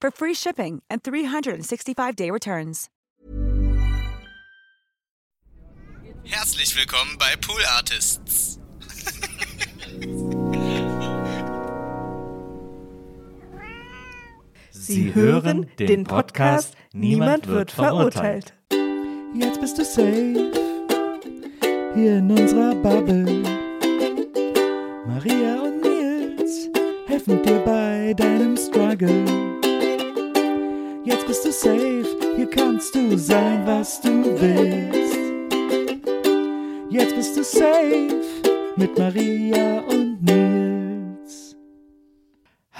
for free shipping and 365-day returns. Herzlich willkommen bei Pool Artists. Sie hören den Podcast Niemand wird verurteilt. Jetzt bist du safe hier in unserer Bubble. Maria und Nils helfen dir bei deinem Struggle. Jetzt bist du safe, hier kannst du sein, was du willst. Jetzt bist du safe mit Maria und Nils.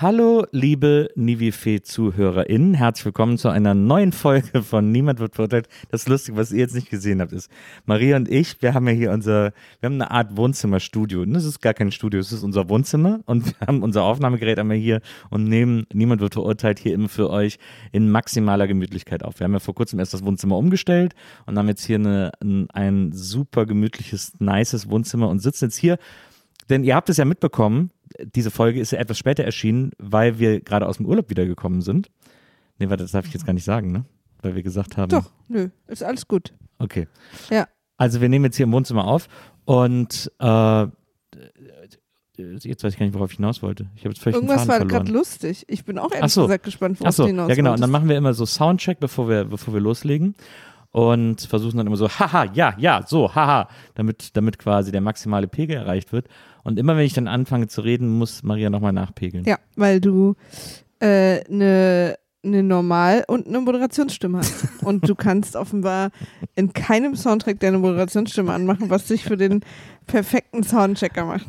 Hallo, liebe Nivifee-ZuhörerInnen. Herzlich willkommen zu einer neuen Folge von Niemand wird verurteilt. Das Lustige, was ihr jetzt nicht gesehen habt, ist, Maria und ich, wir haben ja hier unser, wir haben eine Art Wohnzimmerstudio. Das ist gar kein Studio, es ist unser Wohnzimmer und wir haben unser Aufnahmegerät einmal hier und nehmen Niemand wird verurteilt hier immer für euch in maximaler Gemütlichkeit auf. Wir haben ja vor kurzem erst das Wohnzimmer umgestellt und haben jetzt hier eine, ein, ein super gemütliches, nices Wohnzimmer und sitzen jetzt hier denn ihr habt es ja mitbekommen, diese Folge ist ja etwas später erschienen, weil wir gerade aus dem Urlaub wiedergekommen sind. Nee, warte, das darf ich jetzt gar nicht sagen, ne? Weil wir gesagt haben. Doch, nö, ist alles gut. Okay. Ja. Also wir nehmen jetzt hier im Wohnzimmer auf und äh, jetzt weiß ich gar nicht, worauf ich hinaus wollte. Ich habe jetzt völlig Irgendwas war gerade lustig. Ich bin auch Ach ehrlich so. gesagt gespannt, worauf Achso, du hinaus ja genau. Und dann machen wir immer so Soundcheck, bevor wir, bevor wir loslegen. Und versuchen dann immer so, haha, ja, ja, so, haha, damit, damit quasi der maximale Pegel erreicht wird. Und immer wenn ich dann anfange zu reden, muss Maria nochmal nachpegeln. Ja, weil du eine äh, ne, ne Normal- und eine Moderationsstimme hast. und du kannst offenbar in keinem Soundtrack deine Moderationsstimme anmachen, was dich für den perfekten Soundchecker macht.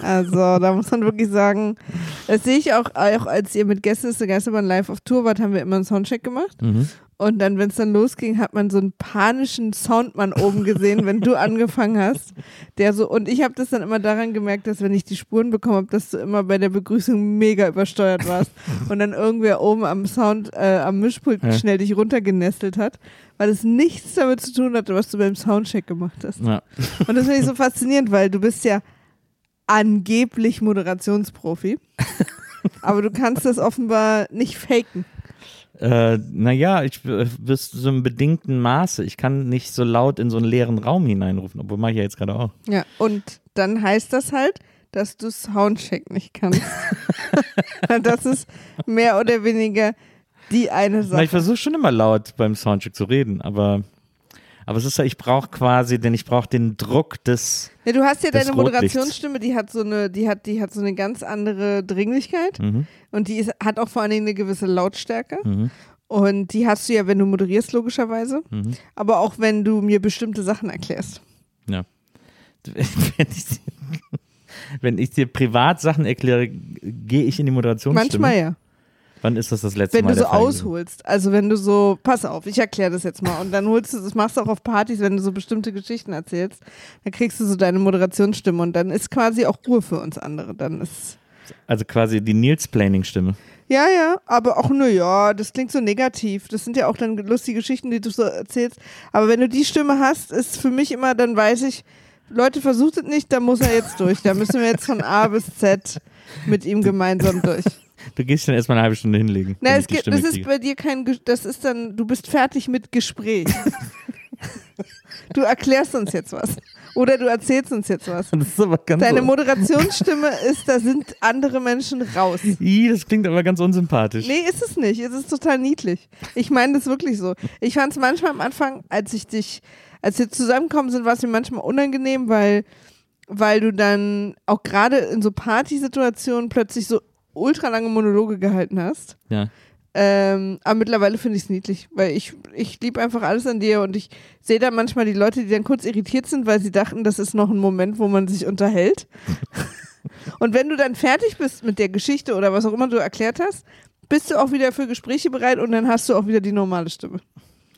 Also da muss man wirklich sagen, das sehe ich auch, auch als ihr mit Gäste ist der Geisterbahn live auf Tour wart, haben wir immer einen Soundcheck gemacht. Mhm. Und dann, wenn es dann losging, hat man so einen panischen Soundmann oben gesehen, wenn du angefangen hast. Der so, und ich habe das dann immer daran gemerkt, dass wenn ich die Spuren bekommen habe, dass du immer bei der Begrüßung mega übersteuert warst. Und dann irgendwer oben am Sound, äh, am Mischpult Ja. schnell dich runtergenestelt hat, weil es nichts damit zu tun hatte, was du beim Soundcheck gemacht hast. Ja. Und das finde ich so faszinierend, weil du bist ja angeblich Moderationsprofi. aber du kannst das offenbar nicht faken. Äh, naja, ich äh, bis zu einem bedingten Maße. Ich kann nicht so laut in so einen leeren Raum hineinrufen, obwohl mache ich ja jetzt gerade auch. Ja, und dann heißt das halt, dass du Soundcheck nicht kannst. das ist mehr oder weniger die eine Na, ich Sache. versuche schon immer laut beim Soundcheck zu reden, aber, aber es ist ja, ich brauche quasi, denn ich brauche den Druck des. Ja, du hast ja deine. Moderationsstimme, die hat so eine, die hat, die hat so eine ganz andere Dringlichkeit Mhm. und die ist, hat auch vor allen Dingen eine gewisse Lautstärke. Mhm. Und die hast du ja, wenn du moderierst, logischerweise. Mhm. Aber auch wenn du mir bestimmte Sachen erklärst. Ja. Wenn ich, dir- wenn ich dir privat Sachen erkläre, gehe ich in die Moderationsstimme. Manchmal ja. Wann ist das das letzte Wenn Mal du so ausholst, also wenn du so, pass auf, ich erkläre das jetzt mal und dann holst du, das machst du auch auf Partys, wenn du so bestimmte Geschichten erzählst, dann kriegst du so deine Moderationsstimme und dann ist quasi auch Ruhe für uns andere. Dann ist, Also quasi die Nils-Planning-Stimme. ja, ja, aber auch, nö, ja, das klingt so negativ. Das sind ja auch dann lustige Geschichten, die du so erzählst. Aber wenn du die Stimme hast, ist für mich immer, dann weiß ich, Leute, versucht es nicht, da muss er jetzt durch. Da müssen wir jetzt von A bis Z mit ihm gemeinsam durch. Du gehst dann erstmal eine halbe Stunde hinlegen. Na, es gibt, das ist bei dir kein, das ist dann, du bist fertig mit Gespräch. du erklärst uns jetzt was. Oder du erzählst uns jetzt was. Deine Moderationsstimme ist, da sind andere Menschen raus. Ih, das klingt aber ganz unsympathisch. Nee, ist es nicht. Es ist total niedlich. Ich meine das wirklich so. Ich fand es manchmal am Anfang, als ich dich, als wir zusammengekommen sind, war es mir manchmal unangenehm, weil, weil du dann auch gerade in so Partysituationen plötzlich so ultra lange Monologe gehalten hast. Ja. Ähm, aber mittlerweile finde ich es niedlich, weil ich, ich liebe einfach alles an dir und ich sehe da manchmal die Leute, die dann kurz irritiert sind, weil sie dachten, das ist noch ein Moment, wo man sich unterhält. und wenn du dann fertig bist mit der Geschichte oder was auch immer du erklärt hast, bist du auch wieder für Gespräche bereit und dann hast du auch wieder die normale Stimme.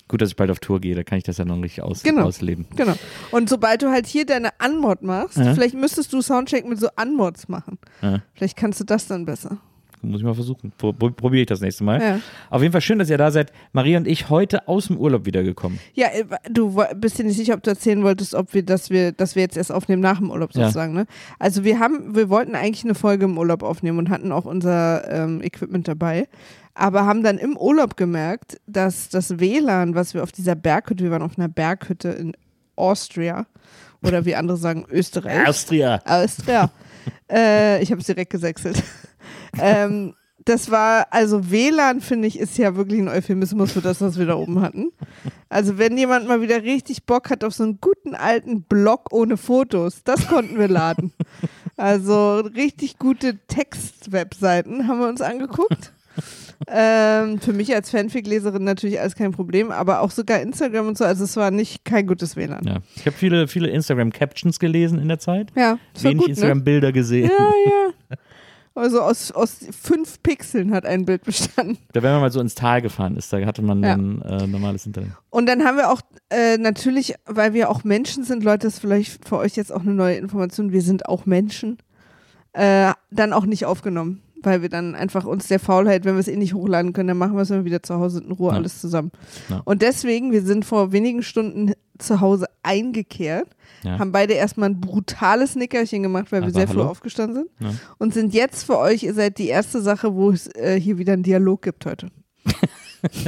Gut, dass ich bald auf Tour gehe, da kann ich das ja noch richtig aus Genau. ausleben. Genau. Und sobald du halt hier deine Anmod machst, Ja. vielleicht müsstest du Soundcheck mit so Anmods machen. Ja. Vielleicht kannst du das dann besser. Muss ich mal versuchen. Pro pro Probiere ich das nächste Mal. Ja. Auf jeden Fall schön, dass ihr da seid. Maria und ich heute aus dem Urlaub wiedergekommen. Ja, äh, du bist dir nicht sicher, ob du erzählen wolltest, ob wir, dass wir, dass wir jetzt erst aufnehmen nach dem Urlaub sozusagen. Ne? Also wir haben, wir wollten eigentlich eine Folge im Urlaub aufnehmen und hatten auch unser ähm, Equipment dabei, aber haben dann im Urlaub gemerkt, dass das WLAN, was wir auf dieser Berghütte, wir waren auf einer Berghütte in Austria oder wie andere sagen Österreich. Austria. Austria. äh, ich habe es direkt gesächselt. ähm, das war, also WLAN, finde ich, ist ja wirklich ein Euphemismus für das, was wir da oben hatten. Also wenn jemand mal wieder richtig Bock hat auf so einen guten alten Blog ohne Fotos, das konnten wir laden. Also richtig gute Text-Webseiten haben wir uns angeguckt. Ähm, für mich als Fanfic-Leserin natürlich alles kein Problem, aber auch sogar Instagram und so, also es war nicht kein gutes WLAN. Ja. Ich habe viele, viele Instagram-Captions gelesen in der Zeit. Ja, Wenig ne? Instagram-Bilder gesehen. Ja, ja. Also aus, aus fünf Pixeln hat ein Bild bestanden. Da, wenn man mal so ins Tal gefahren ist, da hatte man Ja. dann äh, normales Internet. Und dann haben wir auch äh, natürlich, weil wir auch Menschen sind, Leute, das ist vielleicht für euch jetzt auch eine neue Information, wir sind auch Menschen, äh, dann auch nicht aufgenommen. Weil wir dann einfach uns der Faulheit, wenn wir es eh nicht hochladen können, dann machen wir es, wir wieder zu Hause sind, in Ruhe Ja. alles zusammen. Ja. Und deswegen, wir sind vor wenigen Stunden zu Hause eingekehrt, Ja. haben beide erstmal ein brutales Nickerchen gemacht, weil wir sehr früh hallo? aufgestanden sind. Und sind jetzt für euch, ihr seid die erste Sache, wo es äh, hier wieder einen Dialog gibt heute.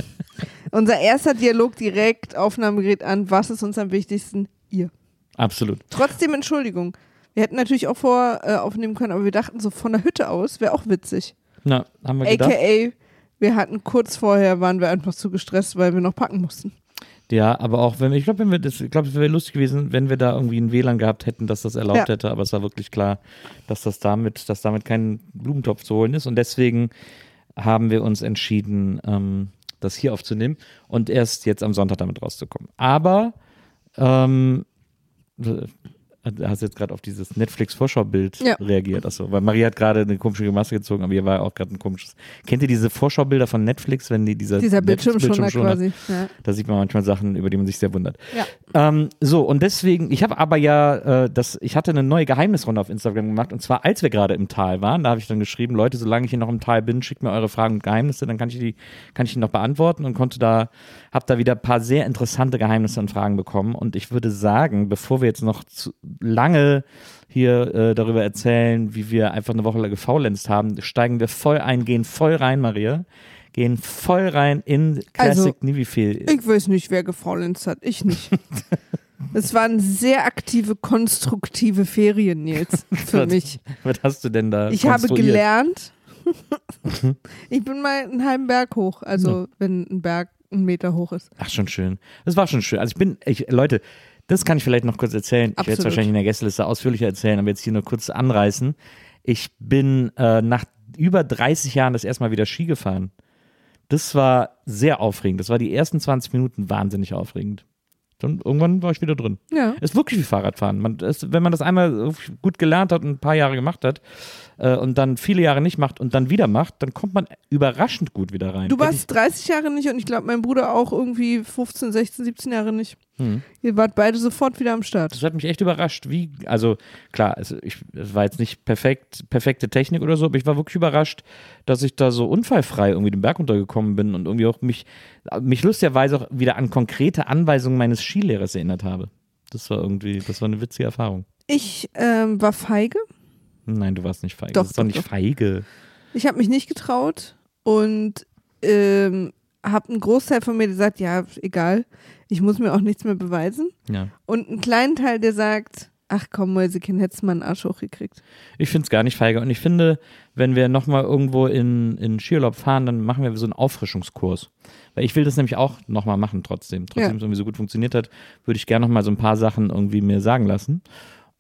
Unser erster Dialog direkt, Aufnahmegerät an, was ist uns am wichtigsten? Ihr. Absolut. Trotzdem Entschuldigung. Wir hätten natürlich auch vor äh, aufnehmen können, aber wir dachten so von der Hütte aus, wäre auch witzig. Na, haben wir gedacht. AKA, wir hatten kurz vorher, waren wir einfach zu gestresst, weil wir noch packen mussten. Ja, aber auch wenn wir, ich glaube, wenn wir das, ich glaube, es wäre lustig gewesen, wenn wir da irgendwie ein WLAN gehabt hätten, dass das erlaubt Ja. hätte, aber es war wirklich klar, dass das damit, dass damit kein Blumentopf zu holen ist und deswegen haben wir uns entschieden, ähm, das hier aufzunehmen und erst jetzt am Sonntag damit rauszukommen. Aber ähm, hast jetzt gerade auf dieses Netflix-Vorschaubild Ja. reagiert. Achso, weil Maria hat gerade eine komische Maske gezogen, aber ihr war auch gerade ein komisches. Kennt ihr diese Vorschaubilder von Netflix, wenn die dieser, Dieser Netflix- Bildschirmschoner Bildschirmschoner- quasi. Ja. Da sieht man manchmal Sachen, über die man sich sehr wundert. Ja. Ähm, so, und deswegen, ich habe aber ja, äh, das, ich hatte eine neue Geheimnisrunde auf Instagram gemacht und zwar, als wir gerade im Tal waren, da habe ich dann geschrieben, Leute, solange ich hier noch im Tal bin, schickt mir eure Fragen und Geheimnisse, dann kann ich die, kann ich die noch beantworten und konnte da, habe da wieder ein paar sehr interessante Geheimnisse und Fragen bekommen und ich würde sagen, bevor wir jetzt noch zu lange hier äh, darüber erzählen, wie wir einfach eine Woche lang gefaulenzt haben, steigen wir voll ein, gehen voll rein, Maria, gehen voll rein in Classic Also, Nivifil. Ich weiß nicht, wer gefaulenzt hat. Ich nicht. Es waren sehr aktive, konstruktive Ferien, Nils, für Was- mich. Was hast du denn da Ich habe gelernt, ich bin mal einen halben Berg hoch, also wenn ein Berg einen Meter hoch ist. Ach, schon schön. Das war schon schön. Also ich bin, ich, Leute, das kann ich vielleicht noch kurz erzählen. Ich werde es Absolut. wahrscheinlich in der Gästeliste ausführlicher erzählen, aber jetzt hier nur kurz anreißen. Ich bin äh, nach über 30 Jahren das erste Mal wieder Ski gefahren. Das war sehr aufregend. Das war die ersten 20 Minuten wahnsinnig aufregend. Und irgendwann war ich wieder drin. Ja. Ist wirklich wie Fahrradfahren. Man, ist, wenn man das einmal gut gelernt hat und ein paar Jahre gemacht hat äh, und dann viele Jahre nicht macht und dann wieder macht, dann kommt man überraschend gut wieder rein. Du warst 30 Jahre nicht und ich glaube, mein Bruder auch irgendwie 15, 16, 17 Jahre nicht. Hm. Ihr wart beide sofort wieder am Start. Das hat mich echt überrascht, wie, also klar, es, ich, es war jetzt nicht perfekt, perfekte Technik oder so, aber ich war wirklich überrascht, dass ich da so unfallfrei irgendwie den Berg runtergekommen bin und irgendwie auch mich, mich lustigerweise auch wieder an konkrete Anweisungen meines Skilehrers erinnert habe. Das war irgendwie, das war eine witzige Erfahrung. Ich ähm, war feige. Nein, du warst nicht feige. Doch, das ist doch doch, nicht doch. feige. Ich habe mich nicht getraut und ähm, habe einen Großteil von mir, der sagt, ja, egal, ich muss mir auch nichts mehr beweisen. Ja. Und einen kleinen Teil, der sagt, ach komm, Mäusekind, hättest du mal einen Arsch hochgekriegt. Ich finde es gar nicht feige. Und ich finde, wenn wir nochmal irgendwo in, in Skiurlaub fahren, dann machen wir so einen Auffrischungskurs. Weil ich will das nämlich auch nochmal machen trotzdem. Trotzdem Ja. es irgendwie so gut funktioniert hat, würde ich gerne nochmal so ein paar Sachen irgendwie mir sagen lassen.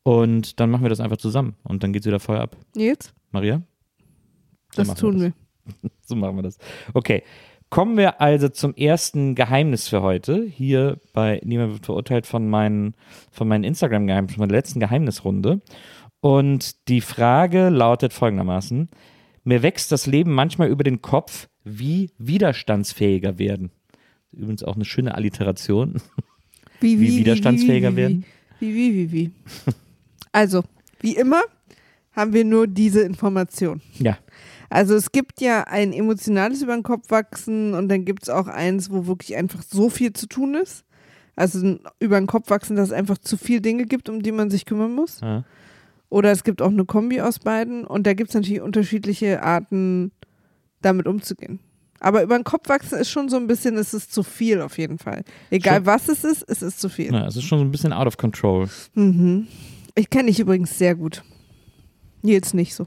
Und dann machen wir das einfach zusammen. Und dann geht es wieder voll ab. Nils, Maria? So das tun wir. So machen wir das. Okay. Kommen wir also zum ersten Geheimnis für heute. Hier bei Niemand wird verurteilt von meinen, von meinen Instagram-Geheimnissen, von der letzten Geheimnisrunde. Und die Frage lautet folgendermaßen: Mir wächst das Leben manchmal über den Kopf, wie widerstandsfähiger werden. Übrigens auch eine schöne Alliteration. Wie, Wie widerstandsfähiger wie, werden? Wie, wie, wie, wie. Also, wie immer haben wir nur diese Information. Ja. Also es gibt ja ein emotionales über den Kopf wachsen und dann gibt es auch eins, wo wirklich einfach so viel zu tun ist. Also ein über den Kopf wachsen, dass es einfach zu viel Dinge gibt, um die man sich kümmern muss. Ja. Oder es gibt auch eine Kombi aus beiden und da gibt es natürlich unterschiedliche Arten, damit umzugehen. Aber über den Kopf wachsen ist schon so ein bisschen, es ist zu viel auf jeden Fall. Egal Schon- was es ist, es ist zu viel. ja, es ist schon so ein bisschen out of control. Mhm. Ich kenne dich übrigens sehr gut. Nils nicht so.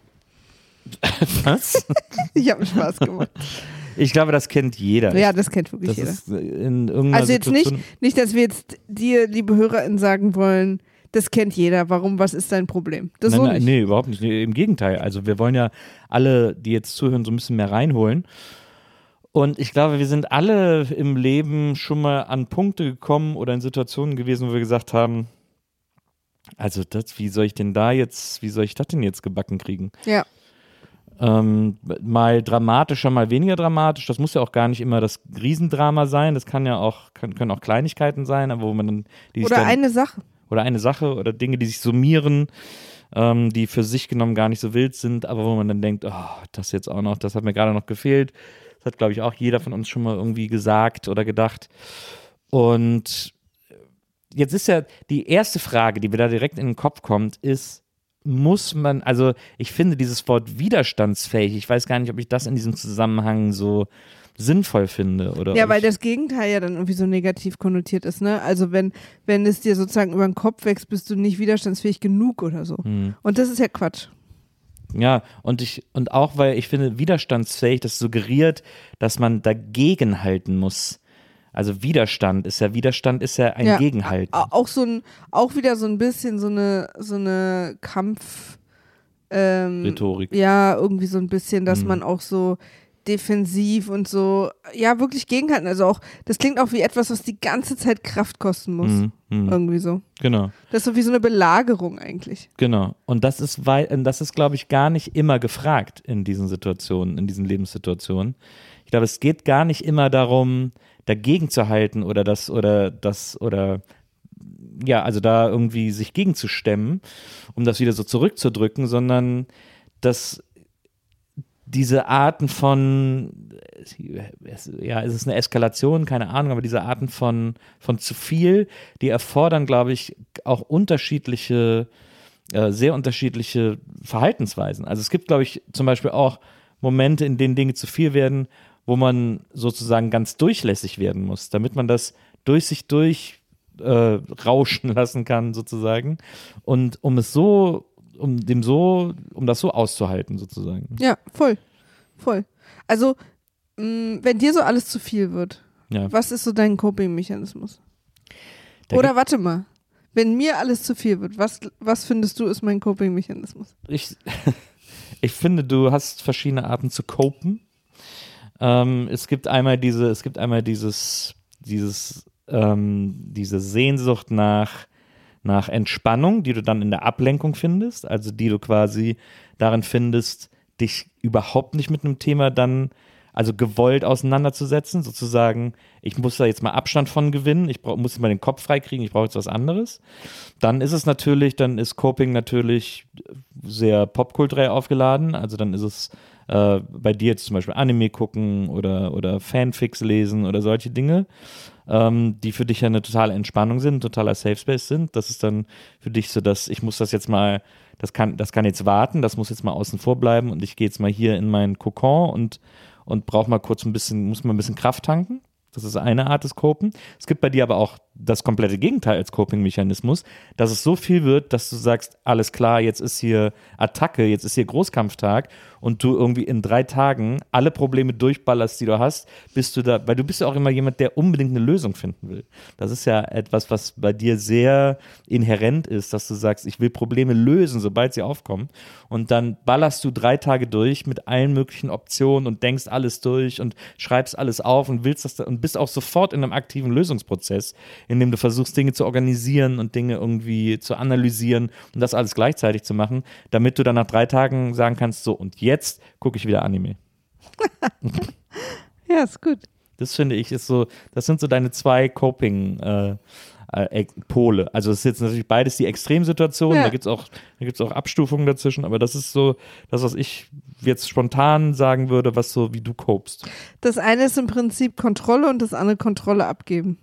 Was? Ich habe Spaß gemacht. Ich glaube, das kennt jeder. ja, das kennt wirklich das jeder. irgendeiner Also jetzt nicht, Situation- nicht, dass wir jetzt dir, liebe HörerInnen, sagen wollen, das kennt jeder. Warum, was ist dein Problem? Das nein, so nein, nicht. nee, überhaupt nicht. Nee, Im Gegenteil. Also wir wollen ja alle, die jetzt zuhören, so ein bisschen mehr reinholen. Und ich glaube, wir sind alle im Leben schon mal an Punkte gekommen oder in Situationen gewesen, wo wir gesagt haben, also das, wie soll ich denn da jetzt, wie soll ich das denn jetzt gebacken kriegen? Ja. Ähm, mal dramatischer, mal weniger dramatisch. Das muss ja auch gar nicht immer das Riesendrama sein. Das kann ja auch, kann, können auch Kleinigkeiten sein, aber wo man dann, die Oder dann, eine Sache. oder eine Sache oder Dinge, die sich summieren, ähm, die für sich genommen gar nicht so wild sind, aber wo man dann denkt, oh, das jetzt auch noch, das hat mir gerade noch gefehlt. Das hat, glaube ich, auch jeder von uns schon mal irgendwie gesagt oder gedacht. Und jetzt ist ja die erste Frage, die mir da direkt in den Kopf kommt, ist, muss man, also ich finde dieses Wort widerstandsfähig, ich weiß gar nicht, ob ich das in diesem Zusammenhang so sinnvoll finde. Oder Ja, weil das Gegenteil ja dann irgendwie so negativ konnotiert ist, ne? Also wenn, wenn es dir sozusagen über den Kopf wächst, bist du nicht widerstandsfähig genug oder so. Hm. Und das ist ja Quatsch. Ja, und ich, und auch weil ich finde, widerstandsfähig, das suggeriert, dass man dagegen halten muss. Also Widerstand ist ja, Widerstand ist ja ein ja, Gegenhalten. Auch so ein, auch wieder so ein bisschen so eine, so eine Kampf, ähm, Rhetorik. Ja, irgendwie so ein bisschen, dass Mhm. man auch so defensiv und so, ja, wirklich gegenhalten. Also auch, das klingt auch wie etwas, was die ganze Zeit Kraft kosten muss. Mhm, mhm. Irgendwie so. Genau, Das ist so wie so eine Belagerung eigentlich. genau. Und das ist, das ist, glaube ich, gar nicht immer gefragt in diesen Situationen, in diesen Lebenssituationen. Ich glaube, es geht gar nicht immer darum, dagegen zu halten oder das, oder das, oder ja, also da irgendwie sich gegenzustemmen, um das wieder so zurückzudrücken, sondern dass diese Arten von, es- ja, ist es eine Eskalation, keine Ahnung, aber diese Arten von, von zu viel, die erfordern, glaube ich, auch unterschiedliche, äh, sehr unterschiedliche Verhaltensweisen. Also es gibt, glaube ich, zum Beispiel auch Momente, in denen Dinge zu viel werden, wo man sozusagen ganz durchlässig werden muss, damit man das durch sich durch äh, rauschen lassen kann, sozusagen. Und um es so, um dem so, um das so auszuhalten, sozusagen. Ja, voll. Voll. Also, mh, wenn dir so alles zu viel wird, Ja. was ist so dein Coping-Mechanismus? Oder warte mal, wenn mir alles zu viel wird, was, was findest du ist mein Coping-Mechanismus? ich, ich finde, du hast verschiedene Arten zu copen. Ähm, es gibt einmal diese, es gibt einmal dieses, dieses, ähm, diese Sehnsucht nach, nach Entspannung, die du dann in der Ablenkung findest, also die du quasi darin findest, dich überhaupt nicht mit einem Thema dann, also gewollt auseinanderzusetzen, sozusagen, ich muss da jetzt mal Abstand von gewinnen, ich brauch, muss mal den Kopf freikriegen, ich brauche jetzt was anderes. Dann ist es natürlich, dann ist Coping natürlich sehr popkulturell aufgeladen, also dann ist es äh, bei dir jetzt zum Beispiel Anime gucken oder, oder Fanfics lesen oder solche Dinge, ähm, die für dich ja eine totale Entspannung sind, totaler Safe Space sind. Das ist dann für dich so, dass ich muss das jetzt mal, das kann, das kann jetzt warten, das muss jetzt mal außen vor bleiben und ich gehe jetzt mal hier in meinen Kokon und und braucht mal kurz ein bisschen, muss mal ein bisschen Kraft tanken. Das ist eine Art des Copen. Es gibt bei dir aber auch das komplette Gegenteil als Coping-Mechanismus, dass es so viel wird, dass du sagst, alles klar, jetzt ist hier Attacke, jetzt ist hier Großkampftag und du irgendwie in drei Tagen alle Probleme durchballerst, die du hast, bist du da, weil du bist ja auch immer jemand, der unbedingt eine Lösung finden will. Das ist ja etwas, was bei dir sehr inhärent ist, dass du sagst, ich will Probleme lösen, sobald sie aufkommen. Und dann ballerst du drei Tage durch mit allen möglichen Optionen und denkst alles durch und schreibst alles auf und willst das da, und bist auch sofort in einem aktiven Lösungsprozess, in dem du versuchst, Dinge zu organisieren und Dinge irgendwie zu analysieren und das alles gleichzeitig zu machen, damit du dann nach drei Tagen sagen kannst, so und jetzt gucke ich wieder Anime. Ja, ist gut. Das finde ich ist so, das sind so deine zwei Coping äh, äh, Pole. Also es ist jetzt natürlich beides die Extremsituation, Ja. da gibt es auch, da gibt's auch Abstufungen dazwischen, aber das ist so das, was ich jetzt spontan sagen würde, was so wie du copest. Das eine ist im Prinzip Kontrolle und das andere Kontrolle abgeben.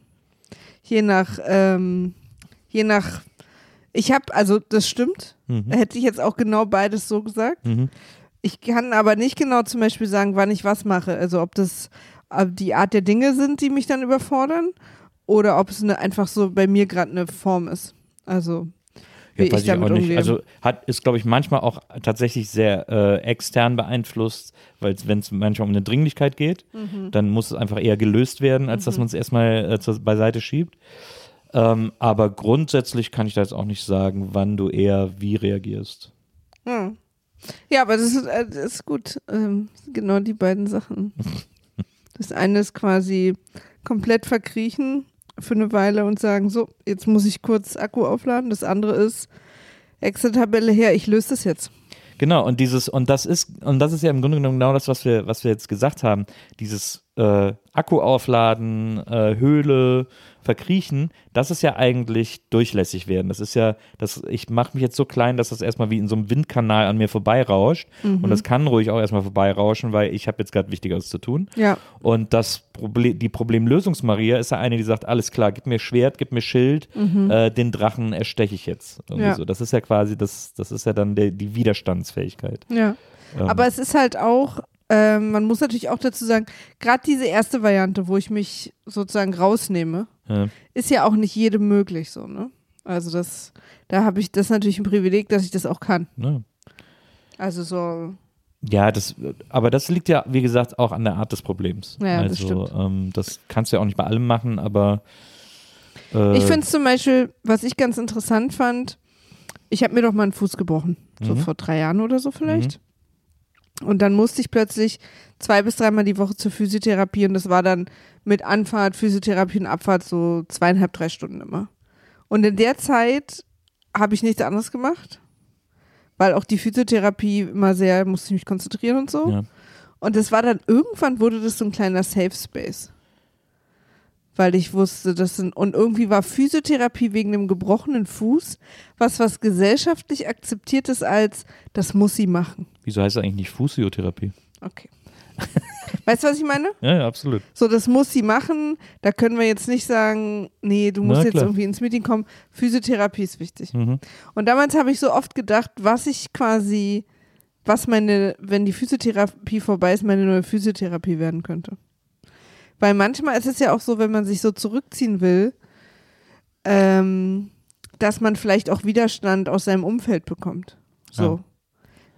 Je nach, ähm, je nach, ich habe, also das stimmt, Mhm. hätte ich jetzt auch genau beides so gesagt. Mhm. Ich kann aber nicht genau zum Beispiel sagen, wann ich was mache. Also ob das äh, die Art der Dinge sind, die mich dann überfordern oder ob es eine, einfach so bei mir gerade eine Form ist. Also wie Ja, weiß ich damit auch nicht. umgehe. Also hat ist, glaube ich, manchmal auch tatsächlich sehr äh, extern beeinflusst, weil wenn es manchmal um eine Dringlichkeit geht, Mhm. dann muss es einfach eher gelöst werden, als dass man es erstmal äh, zur, beiseite schiebt. Ähm, aber grundsätzlich kann ich da jetzt auch nicht sagen, wann du eher wie reagierst. Hm. Ja, aber das ist, äh, das ist gut. Ähm, genau die beiden Sachen. Das eine ist quasi komplett verkriechen für eine Weile und sagen, so, jetzt muss ich kurz Akku aufladen. Das andere ist Excel-Tabelle her, ich löse das jetzt. Genau, und dieses, und das ist, und das ist ja im Grunde genommen genau das, was wir, was wir jetzt gesagt haben. Dieses äh, Akku aufladen, äh, Höhle, verkriechen, das ist ja eigentlich durchlässig werden. Das ist ja, das, ich mache mich jetzt so klein, dass das erstmal wie in so einem Windkanal an mir vorbeirauscht. Und das kann ruhig auch erstmal vorbeirauschen, weil ich habe jetzt gerade Wichtigeres zu tun. Ja. Und das Problem, die Problemlösungs-Maria ist ja eine, die sagt, alles klar, gib mir Schwert, gib mir Schild, äh, den Drachen ersteche ich jetzt. Mhm. Ja. so. Das ist ja quasi, das, das ist ja dann der, die Widerstandsfähigkeit. Ja. Ähm, Aber es ist halt auch, ähm, man muss natürlich auch dazu sagen, gerade diese erste Variante, wo ich mich sozusagen rausnehme, Ja. ist ja auch nicht jedem möglich so, ne? Also das, da habe ich das natürlich ein Privileg, dass ich das auch kann. Ne? Also so, Ja, das, aber das liegt ja, wie gesagt, auch an der Art des Problems. Ja, das also, stimmt. ähm, das kannst du ja auch nicht bei allem machen, aber äh, Ich finde es zum Beispiel, was ich ganz interessant fand, ich habe mir doch mal einen Fuß gebrochen, so Mhm. vor drei Jahren oder so vielleicht. Und dann musste ich plötzlich zwei bis dreimal die Woche zur Physiotherapie und das war dann mit Anfahrt, Physiotherapie und Abfahrt so zweieinhalb, drei Stunden immer. Und in der Zeit habe ich nichts anderes gemacht, weil auch die Physiotherapie immer sehr, musste ich mich konzentrieren und so. Ja. Und das war dann, irgendwann wurde das so ein kleiner Safe Space. Weil ich wusste, das sind, und irgendwie war Physiotherapie wegen dem gebrochenen Fuß was, was gesellschaftlich akzeptiert ist als, das muss sie machen. wieso heißt das eigentlich nicht Physiotherapie? Okay. weißt du, was ich meine? Ja, ja, absolut. So, das muss sie machen. Da können wir jetzt nicht sagen, nee, du musst Na, jetzt klar. irgendwie ins Meeting kommen. Physiotherapie ist wichtig. Mhm. Und damals habe ich so oft gedacht, was ich quasi, was meine, wenn die Physiotherapie vorbei ist, meine neue Physiotherapie werden könnte. Weil manchmal ist es ja auch so, wenn man sich so zurückziehen will, ähm, dass man vielleicht auch Widerstand aus seinem Umfeld bekommt. So. Ja.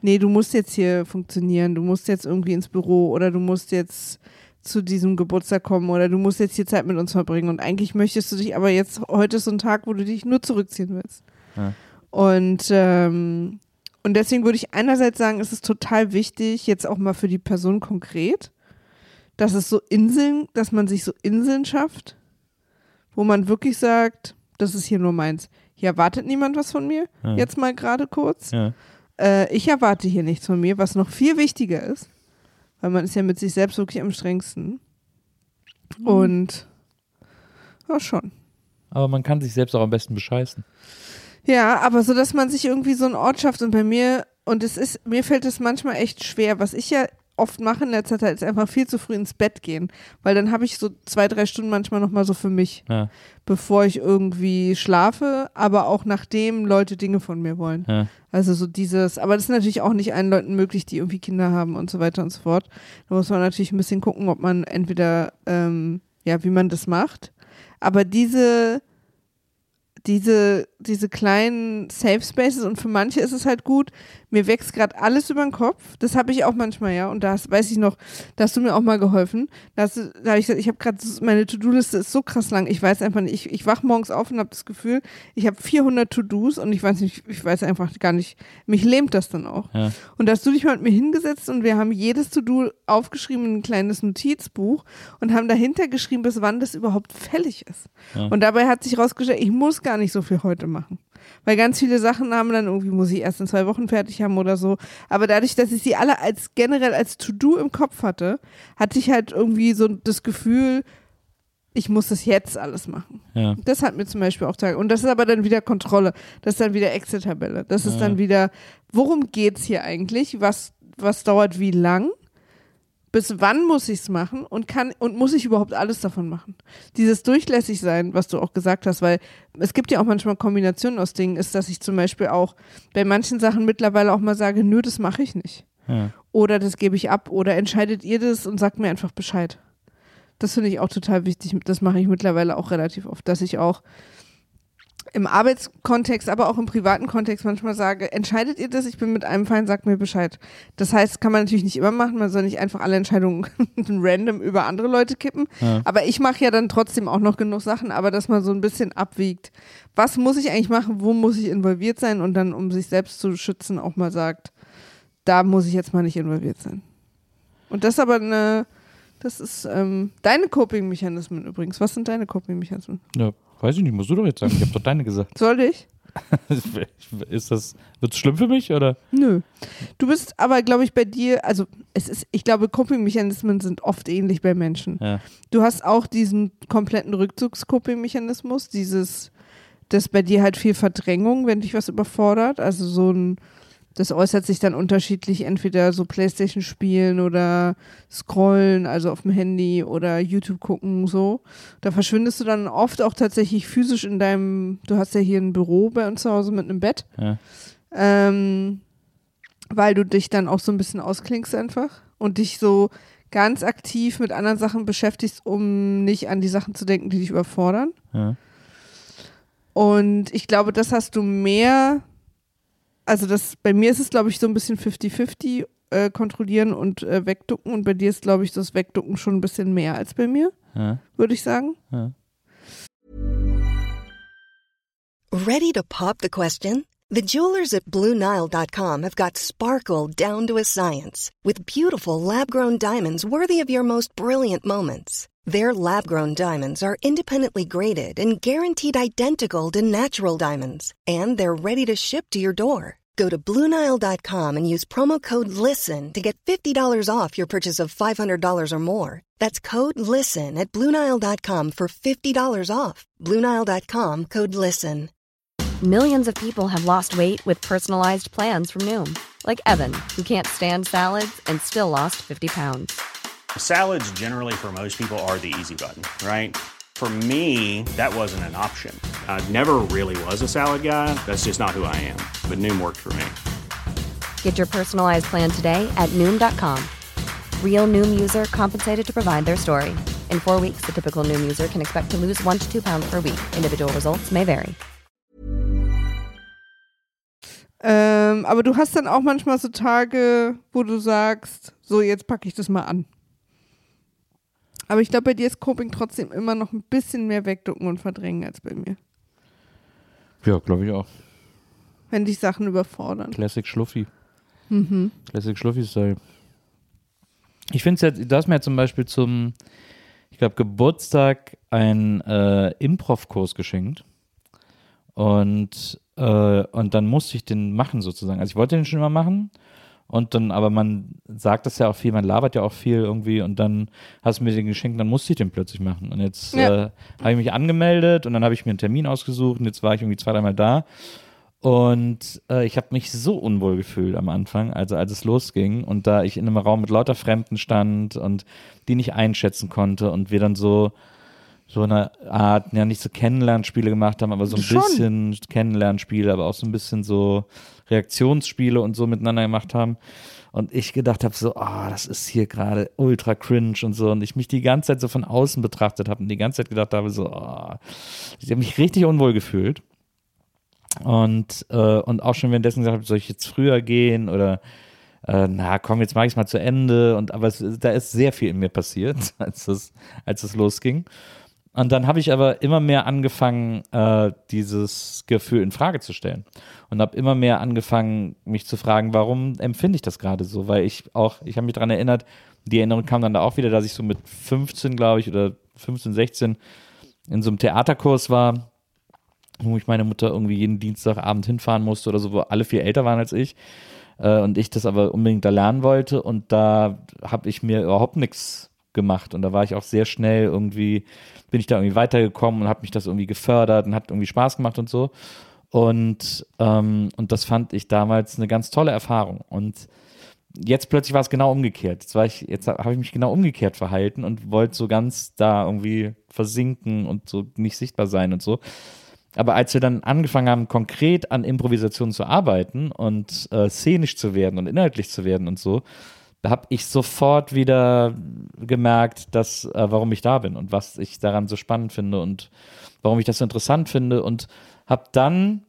Nee, du musst jetzt hier funktionieren, du musst jetzt irgendwie ins Büro oder du musst jetzt zu diesem Geburtstag kommen oder du musst jetzt hier Zeit mit uns verbringen und eigentlich möchtest du dich, aber jetzt, heute ist so ein Tag, wo du dich nur zurückziehen willst. Ja. Und, ähm, und deswegen würde ich einerseits sagen, es ist total wichtig, jetzt auch mal für die Person konkret, dass es so Inseln, dass man sich so Inseln schafft, wo man wirklich sagt, das ist hier nur meins. Hier erwartet niemand was von mir, Ja. jetzt mal gerade kurz. Ja. Äh, ich erwarte hier nichts von mir, was noch viel wichtiger ist, weil man ist ja mit sich selbst wirklich am strengsten. Und ja, schon. Aber man kann sich selbst auch am besten bescheißen. Ja, aber so, dass man sich irgendwie so einen Ort schafft und bei mir, und es ist, mir fällt es manchmal echt schwer, was ich ja oft mache in letzter Zeit, ist einfach viel zu früh ins Bett gehen. Weil dann habe ich so zwei, drei Stunden manchmal nochmal so für mich, Ja. bevor ich irgendwie schlafe, aber auch nachdem Leute Dinge von mir wollen. Ja. Also so dieses, aber das ist natürlich auch nicht allen Leuten möglich, die irgendwie Kinder haben und so weiter und so fort. Da muss man natürlich ein bisschen gucken, ob man entweder, ähm, ja, wie man das macht. Aber diese, diese, diese kleinen Safe Spaces und für manche ist es halt gut, mir wächst gerade alles über den Kopf. Das habe ich auch manchmal, ja. Und da hast- weiß ich noch, da hast du mir auch mal geholfen. Da, hast du, da habe ich gesagt, ich habe gerade, meine To-Do-Liste ist so krass lang. Ich weiß einfach nicht, ich, ich wach morgens auf und habe das Gefühl, ich habe 400 To-Dos und ich weiß nicht, ich weiß einfach gar nicht, mich lähmt das dann auch. Ja. Und da hast du dich mal mit mir hingesetzt und wir haben jedes To-Do aufgeschrieben in ein kleines Notizbuch und haben dahinter geschrieben, bis wann das überhaupt fällig ist. Ja. Und dabei hat sich rausgestellt, ich muss gar nicht so viel heute machen. Weil ganz viele Sachen haben dann irgendwie, muss ich erst in zwei Wochen fertig haben oder so. Aber dadurch, dass ich sie alle als generell als To-Do im Kopf hatte, hatte ich halt irgendwie so das Gefühl, ich muss das jetzt alles machen. Ja. Das hat mir zum Beispiel auch Tage. Und das ist aber dann wieder Kontrolle. Das ist dann wieder Excel-Tabelle. Das ist Ja. dann wieder, worum geht's hier eigentlich? Was, was dauert wie lang? Bis wann muss ich es machen und kann und muss ich überhaupt alles davon machen? Dieses durchlässig sein, was du auch gesagt hast, weil es gibt ja auch manchmal Kombinationen aus Dingen, ist, dass ich zum Beispiel auch bei manchen Sachen mittlerweile auch mal sage, nö, das mache ich nicht. Ja. Oder das gebe ich ab oder entscheidet ihr das und sagt mir einfach Bescheid. Das finde ich auch total wichtig. Das mache ich mittlerweile auch relativ oft, dass ich auch im Arbeitskontext, aber auch im privaten Kontext manchmal sage, entscheidet ihr das? Ich bin mit einem fein, sagt mir Bescheid. Das heißt, kann man natürlich nicht immer machen, man soll nicht einfach alle Entscheidungen random über andere Leute kippen. Ja. Aber ich mache ja dann trotzdem auch noch genug Sachen, aber dass man so ein bisschen abwiegt. Was muss ich eigentlich machen? Wo muss ich involviert sein? Und dann, um sich selbst zu schützen, auch mal sagt, da muss ich jetzt mal nicht involviert sein. Und das ist aber eine, das ist ähm, deine Coping-Mechanismen übrigens. Was sind deine Coping-Mechanismen? ja. Weiß ich nicht, musst du doch jetzt sagen. Ich habe doch deine gesagt. Soll ich? Ist das, wird's schlimm für mich oder? Nö. Du bist aber, glaube ich, bei dir, also es ist, ich glaube, Coping-Mechanismen sind oft ähnlich bei Menschen. Ja. Du hast auch diesen kompletten Rückzugs-Coping-Mechanismus, dieses, das bei dir halt viel Verdrängung, wenn dich was überfordert. Also so ein, das äußert sich dann unterschiedlich, entweder so Playstation spielen oder scrollen, also auf dem Handy oder YouTube gucken, so. Da verschwindest du dann oft auch tatsächlich physisch in deinem, du hast ja hier ein Büro bei uns zu Hause mit einem Bett Ja. ähm, weil du dich dann auch so ein bisschen ausklingst einfach und dich so ganz aktiv mit anderen Sachen beschäftigst, um nicht an die Sachen zu denken, die dich überfordern. Ja. Und ich glaube, das hast du mehr, also das, bei mir ist es, glaube ich, so ein bisschen 50-50 äh, kontrollieren und äh, wegducken und bei dir ist, glaube ich, das Wegducken schon ein bisschen mehr als bei mir, Ja. würde ich sagen. Ja. Ready to pop the question? The jewelers at BlueNile.com have got sparkle down to a science with beautiful lab grown diamonds worthy of your most brilliant moments. Their lab grown diamonds are independently graded and guaranteed identical to natural diamonds, and they're ready to ship to your door. Go to BlueNile.com and use promo code LISTEN to get $50 off your purchase of $500 or more. That's code LISTEN at BlueNile.com for $50 off. BlueNile.com code LISTEN. Millions of people have lost weight with personalized plans from Noom, like Evan, who can't stand salads and still lost 50 pounds. Salads, generally, for most people, are the easy button, right? For me, that wasn't an option. I never really was a salad guy. That's just not who I am. But Noom worked for me. Get your personalized plan today at Noom.com. Real Noom user compensated to provide their story. In four weeks, the typical Noom user can expect to lose one to two pounds per week. Individual results may vary. Ähm, aber du hast dann auch manchmal so Tage, wo du sagst, so jetzt packe ich das mal an. Aber ich glaube, bei dir ist Coping trotzdem immer noch ein bisschen mehr wegducken und verdrängen als bei mir. Ja, glaube ich auch. Wenn dich Sachen überfordern. Classic Schluffi. Mhm. Classic Schluffi-Style. Ich finde es jetzt, du hast mir ja zum Beispiel zum, ich glaube, Geburtstag einen äh, Improv-Kurs geschenkt. Und, äh, und dann musste ich den machen sozusagen. Also ich wollte den schon immer machen. Und dann, aber man sagt das ja auch viel, man labert ja auch viel irgendwie und dann hast du mir den geschenkt, dann musste ich den plötzlich machen. Und jetzt Ja. äh, habe ich mich angemeldet und dann habe ich mir einen Termin ausgesucht und jetzt war ich irgendwie zwei, dreimal da. Und äh, ich habe mich so unwohl gefühlt am Anfang, also als es losging und da ich in einem Raum mit lauter Fremden stand und die nicht einschätzen konnte und wir dann so so eine Art, ja nicht so Kennenlernspiele gemacht haben, aber so ein Schon. bisschen Kennenlernspiele, aber auch so ein bisschen so Reaktionsspiele und so miteinander gemacht haben. Und ich gedacht habe so, ah, das ist hier gerade ultra cringe und so. Und ich mich die ganze Zeit so von außen betrachtet habe und die ganze Zeit gedacht habe so, ah, ich habe mich richtig unwohl gefühlt. Und, äh, und auch schon währenddessen gesagt habe, soll ich jetzt früher gehen oder äh, na komm, jetzt mache ich es mal zu Ende. Und aber es, da ist sehr viel in mir passiert, als es, als es losging. Und dann habe ich aber immer mehr angefangen, äh, dieses Gefühl in Frage zu stellen. Und habe immer mehr angefangen, mich zu fragen, warum empfinde ich das gerade so? Weil ich auch, ich habe mich daran erinnert, die Erinnerung kam dann da auch wieder, dass ich so mit 15, glaube ich, oder 15, 16 in so einem Theaterkurs war, wo ich meine Mutter irgendwie jeden Dienstagabend hinfahren musste oder so, wo alle viel älter waren als ich. Äh, und ich das aber unbedingt da lernen wollte. Und da habe ich mir überhaupt nichts gemacht. Und da war ich auch sehr schnell irgendwie, bin ich da irgendwie weitergekommen und habe mich das irgendwie gefördert und hat irgendwie Spaß gemacht und so. Und, ähm, und das fand ich damals eine ganz tolle Erfahrung. Und jetzt plötzlich war es genau umgekehrt. Jetzt, jetzt habe ich mich genau umgekehrt verhalten und wollte so ganz da irgendwie versinken und so nicht sichtbar sein und so. Aber als wir dann angefangen haben, konkret an Improvisation zu arbeiten und äh, szenisch zu werden und inhaltlich zu werden und so, habe ich sofort wieder gemerkt, dass, äh, warum ich da bin und was ich daran so spannend finde und warum ich das so interessant finde und habe dann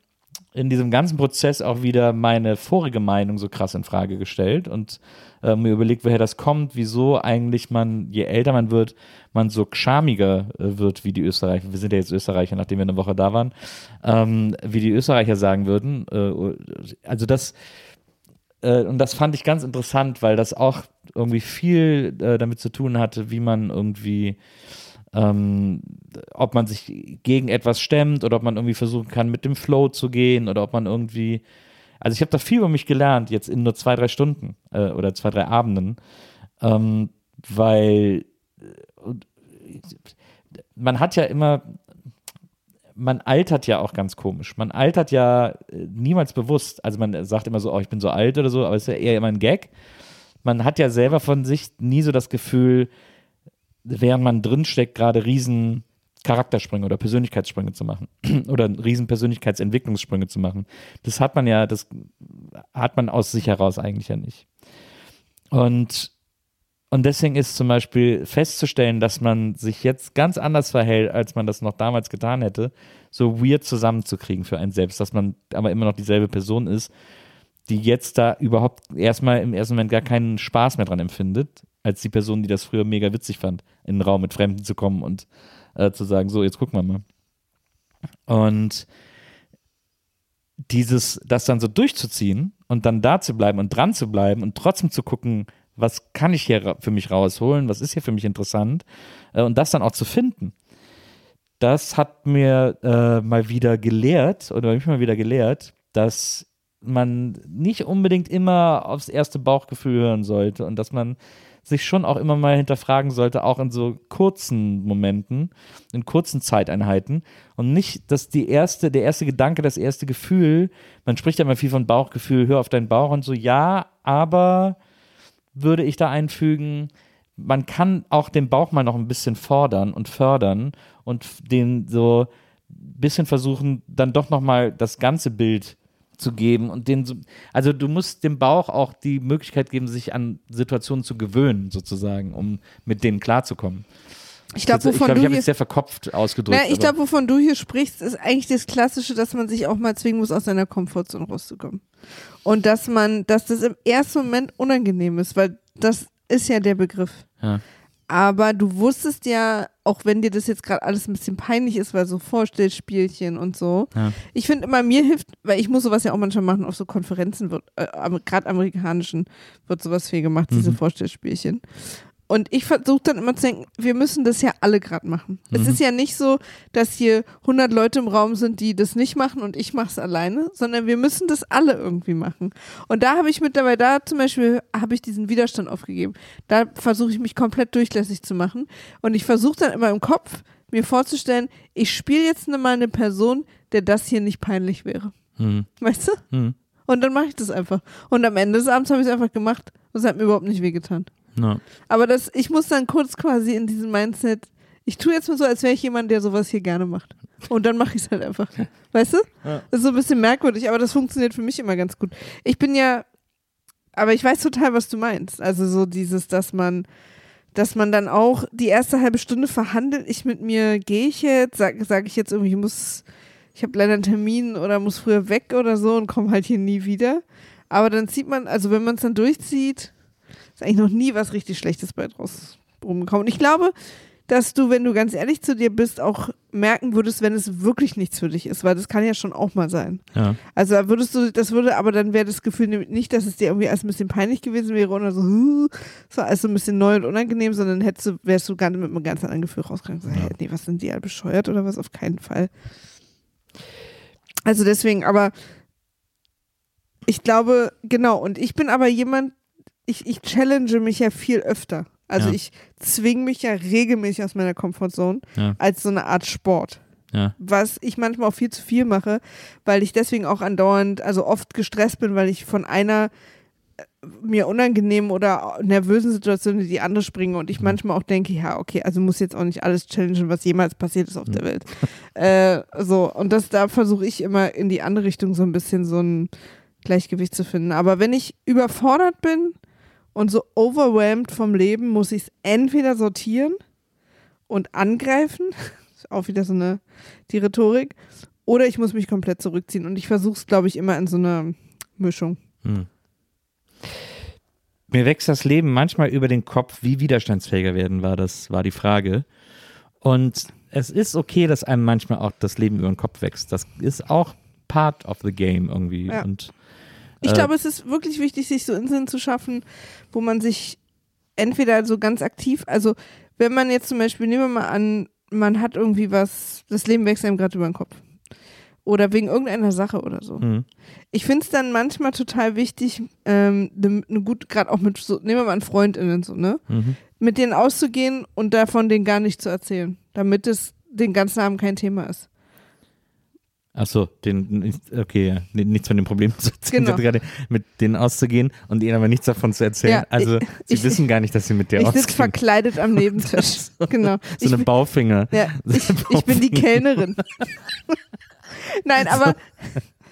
in diesem ganzen Prozess auch wieder meine vorige Meinung so krass in Frage gestellt und äh, mir überlegt, woher das kommt, wieso eigentlich man, je älter man wird, man so schamiger äh, wird wie die Österreicher. Wir sind ja jetzt Österreicher, nachdem wir eine Woche da waren, ähm, wie die Österreicher sagen würden. Äh, also das, äh, und das fand ich ganz interessant, weil das auch irgendwie viel äh, damit zu tun hatte, wie man irgendwie ähm, ob man sich gegen etwas stemmt oder ob man irgendwie versuchen kann, mit dem Flow zu gehen oder ob man irgendwie. Also ich habe da viel über mich gelernt, jetzt in nur zwei, drei Stunden äh, oder zwei, drei Abenden, ähm, weil äh, man hat ja immer, man altert ja auch ganz komisch. Man altert ja äh, niemals bewusst. Also man sagt immer so, oh, ich bin so alt oder so, aber es ist ja eher immer ein Gag. Man hat ja selber von sich nie so das Gefühl, während man drinsteckt, gerade riesen Charaktersprünge oder Persönlichkeitssprünge zu machen oder riesen Persönlichkeitsentwicklungssprünge zu machen. Das hat man ja, das hat man aus sich heraus eigentlich ja nicht. Und, und deswegen ist zum Beispiel festzustellen, dass man sich jetzt ganz anders verhält, als man das noch damals getan hätte, so weird zusammenzukriegen für einen selbst, dass man aber immer noch dieselbe Person ist, die jetzt da überhaupt erstmal im ersten Moment gar keinen Spaß mehr dran empfindet, als die Person, die das früher mega witzig fand, in einen Raum mit Fremden zu kommen und äh, zu sagen, so, jetzt gucken wir mal. Und dieses, das dann so durchzuziehen und dann da zu bleiben und dran zu bleiben und trotzdem zu gucken, was kann ich hier für mich rausholen, was ist hier für mich interessant äh, und das dann auch zu finden. Das hat mir äh, mal wieder gelehrt oder mich mal wieder gelehrt, dass man nicht unbedingt immer aufs erste Bauchgefühl hören sollte und dass man sich schon auch immer mal hinterfragen sollte, auch in so kurzen Momenten, in kurzen Zeiteinheiten und nicht, dass die erste, der erste Gedanke, das erste Gefühl, man spricht ja immer viel von Bauchgefühl, hör auf deinen Bauch und so, ja, aber würde ich da einfügen, man kann auch den Bauch mal noch ein bisschen fordern und fördern und den so ein bisschen versuchen, dann doch nochmal das ganze Bild zu geben und den so, also du musst dem Bauch auch die Möglichkeit geben, sich an Situationen zu gewöhnen, sozusagen, um mit denen klarzukommen. Ich glaube, ich, wovon glaub, ich du habe hier jetzt sehr verkopft ausgedrückt. Na, ich glaube, wovon du hier sprichst, ist eigentlich das Klassische, dass man sich auch mal zwingen muss, aus seiner Komfortzone rauszukommen. Und dass man, dass das im ersten Moment unangenehm ist, weil das ist ja der Begriff. Ja. Aber du wusstest ja, auch wenn dir das jetzt gerade alles ein bisschen peinlich ist, weil so Vorstellspielchen und so. Ja. Ich finde immer, mir hilft, weil ich muss sowas ja auch manchmal machen, auf so Konferenzen wird, äh, gerade amerikanischen wird sowas viel gemacht, diese Mhm. Vorstellspielchen. Und ich versuche dann immer zu denken, wir müssen das ja alle gerade machen. Es Mhm. ist ja nicht so, dass hier 100 Leute im Raum sind, die das nicht machen und ich mache es alleine, sondern wir müssen das alle irgendwie machen. Und da habe ich mittlerweile, da zum Beispiel, habe ich diesen Widerstand aufgegeben. Da versuche ich mich komplett durchlässig zu machen. Und ich versuche dann immer im Kopf, mir vorzustellen, ich spiele jetzt mal eine Person, der das hier nicht peinlich wäre. Hm. Weißt du? Hm. Und dann mache ich das einfach. Und am Ende des Abends habe ich es einfach gemacht. Und es hat mir überhaupt nicht wehgetan. Ja. Aber das, ich muss dann kurz quasi in diesem Mindset, ich tue jetzt mal so, als wäre ich jemand, der sowas hier gerne macht. Und dann mache ich es halt einfach. Weißt du? Ja. Das ist so ein bisschen merkwürdig, aber das funktioniert für mich immer ganz gut. Ich bin ja, aber ich weiß total, was du meinst. Also so dieses, dass man, dass man dann auch die erste halbe Stunde verhandelt ich mit mir, gehe ich jetzt, sage sag ich jetzt irgendwie, ich muss, ich habe leider einen Termin oder muss früher weg oder so und komme halt hier nie wieder. Aber dann zieht man, also wenn man es dann durchzieht, ist eigentlich noch nie was richtig Schlechtes bei draus rumgekommen. Und ich glaube, dass du, wenn du ganz ehrlich zu dir bist, auch merken würdest, wenn es wirklich nichts für dich ist, weil das kann ja schon auch mal sein. Ja. Also da würdest du, das würde, aber dann wäre das Gefühl nicht, dass es dir irgendwie alles ein bisschen peinlich gewesen wäre oder so, so alles so ein bisschen neu und unangenehm, sondern hättest du, wärst du gar nicht mit einem ganz anderen Gefühl rausgegangen. So, hey, nee, was sind die alle bescheuert oder was? Auf keinen Fall. Also deswegen, aber ich glaube, genau, und ich bin aber jemand, ich, ich challenge mich ja viel öfter. Also Ja. ich zwinge mich ja regelmäßig aus meiner Comfortzone Ja. als so eine Art Sport Ja. was ich manchmal auch viel zu viel mache, weil ich deswegen auch andauernd, also oft gestresst bin, weil ich von einer äh, mir unangenehmen oder nervösen Situation in die andere springe und ich manchmal auch denke, ja, okay, also muss jetzt auch nicht alles challengen, was jemals passiert ist auf der Welt. äh, so, und das, da versuche ich immer in die andere Richtung so ein bisschen so ein Gleichgewicht zu finden. Aber wenn ich überfordert bin und so overwhelmed vom Leben, muss ich es entweder sortieren und angreifen, ist auch wieder so eine, die Rhetorik, oder ich muss mich komplett zurückziehen. Und ich versuche es, glaube ich, immer in so einer Mischung. Hm. Mir wächst das Leben manchmal über den Kopf, wie widerstandsfähiger werden war, das war die Frage. Und es ist okay, dass einem manchmal auch das Leben über den Kopf wächst. Das ist auch part of the game irgendwie. Ja. Und Ich Äh, glaube, es ist wirklich wichtig, sich so Inseln zu schaffen, wo man sich entweder so ganz aktiv, also wenn man jetzt zum Beispiel, nehmen wir mal an, man hat irgendwie was, das Leben wächst einem gerade über den Kopf. Oder wegen irgendeiner Sache oder so. hm, Ich finde es dann manchmal total wichtig, ähm, ne, ne gut, gerade auch mit so, nehmen wir mal an FreundInnen so, ne? mhm. Mit denen auszugehen und davon denen gar nicht zu erzählen, damit es den ganzen Abend kein Thema ist. Achso, den, okay, nichts von dem Problem zu erzählen, Genau. gerade mit denen auszugehen und ihnen aber nichts davon zu erzählen. Ja, also, ich- sie ich- wissen gar nicht, dass sie mit der ich sitze ausgehen. verkleidet am Nebentisch. genau. So ich, eine Baufinger. Ja, So ich, eine ich bin die Baufinger. Kellnerin. Nein, aber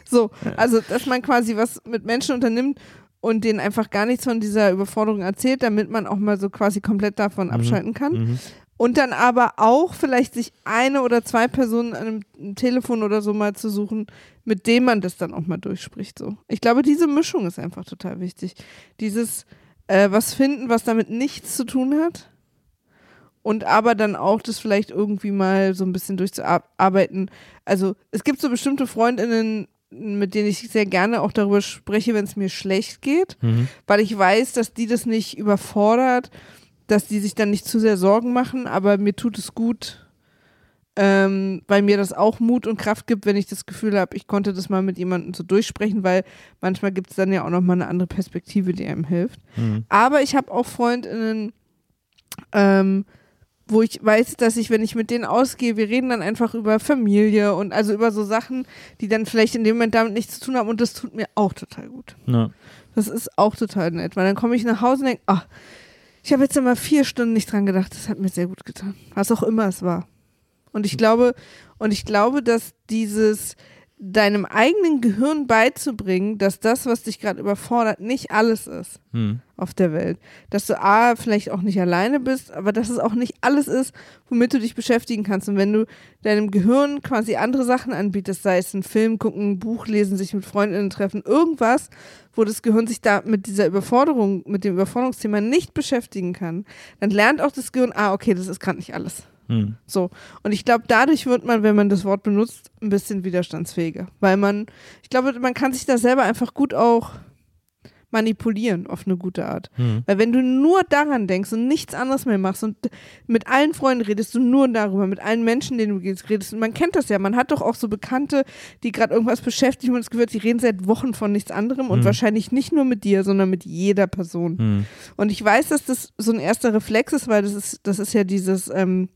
so, also dass man quasi was mit Menschen unternimmt und denen einfach gar nichts von dieser Überforderung erzählt, damit man auch mal so quasi komplett davon abschalten kann. Mhm. Und dann aber auch vielleicht sich eine oder zwei Personen an einem, Telefon oder so mal zu suchen, mit dem man das dann auch mal durchspricht. So. Ich glaube, diese Mischung ist einfach total wichtig. Dieses äh, was finden, was damit nichts zu tun hat. Und aber dann auch das vielleicht irgendwie mal so ein bisschen durchzuarbeiten. Also es gibt so bestimmte Freundinnen, mit denen ich sehr gerne auch darüber spreche, wenn es mir schlecht geht, Mhm. weil ich weiß, dass die das nicht überfordert, dass die sich dann nicht zu sehr Sorgen machen, aber mir tut es gut, ähm, weil mir das auch Mut und Kraft gibt, wenn ich das Gefühl habe, ich konnte das mal mit jemandem so durchsprechen, weil manchmal gibt es dann ja auch nochmal eine andere Perspektive, die einem hilft. Mhm. Aber ich habe auch Freundinnen, ähm, wo ich weiß, dass ich, wenn ich mit denen ausgehe, wir reden dann einfach über Familie und also über so Sachen, die dann vielleicht in dem Moment damit nichts zu tun haben und das tut mir auch total gut. Ja. Das ist auch total nett, weil dann komme ich nach Hause und denke, ach, ich habe jetzt immer vier Stunden nicht dran gedacht, das hat mir sehr gut getan. Was auch immer es war. Und ich glaube, und ich glaube, dass dieses deinem eigenen Gehirn beizubringen, dass das, was dich gerade überfordert, nicht alles ist Hm. auf der Welt. Dass du A, vielleicht auch nicht alleine bist, aber dass es auch nicht alles ist, womit du dich beschäftigen kannst. Und wenn du deinem Gehirn quasi andere Sachen anbietest, sei es ein Film gucken, ein Buch lesen, sich mit Freundinnen treffen, irgendwas, wo das Gehirn sich da mit dieser Überforderung, mit dem Überforderungsthema nicht beschäftigen kann, dann lernt auch das Gehirn, ah, okay, das ist gerade nicht alles. Hm. So. Und ich glaube, dadurch wird man, wenn man das Wort benutzt, ein bisschen widerstandsfähiger. Weil man, ich glaube, man kann sich da selber einfach gut auch manipulieren auf eine gute Art. Hm. Weil wenn du nur daran denkst und nichts anderes mehr machst und mit allen Freunden redest du nur darüber, mit allen Menschen, denen du gehst, redest und man kennt das ja, man hat doch auch so Bekannte, die gerade irgendwas beschäftigen und das gehört, die reden seit Wochen von nichts anderem und Mhm. wahrscheinlich nicht nur mit dir, sondern mit jeder Person. Hm. Und ich weiß, dass das so ein erster Reflex ist, weil das ist, das ist ja dieses, ähm,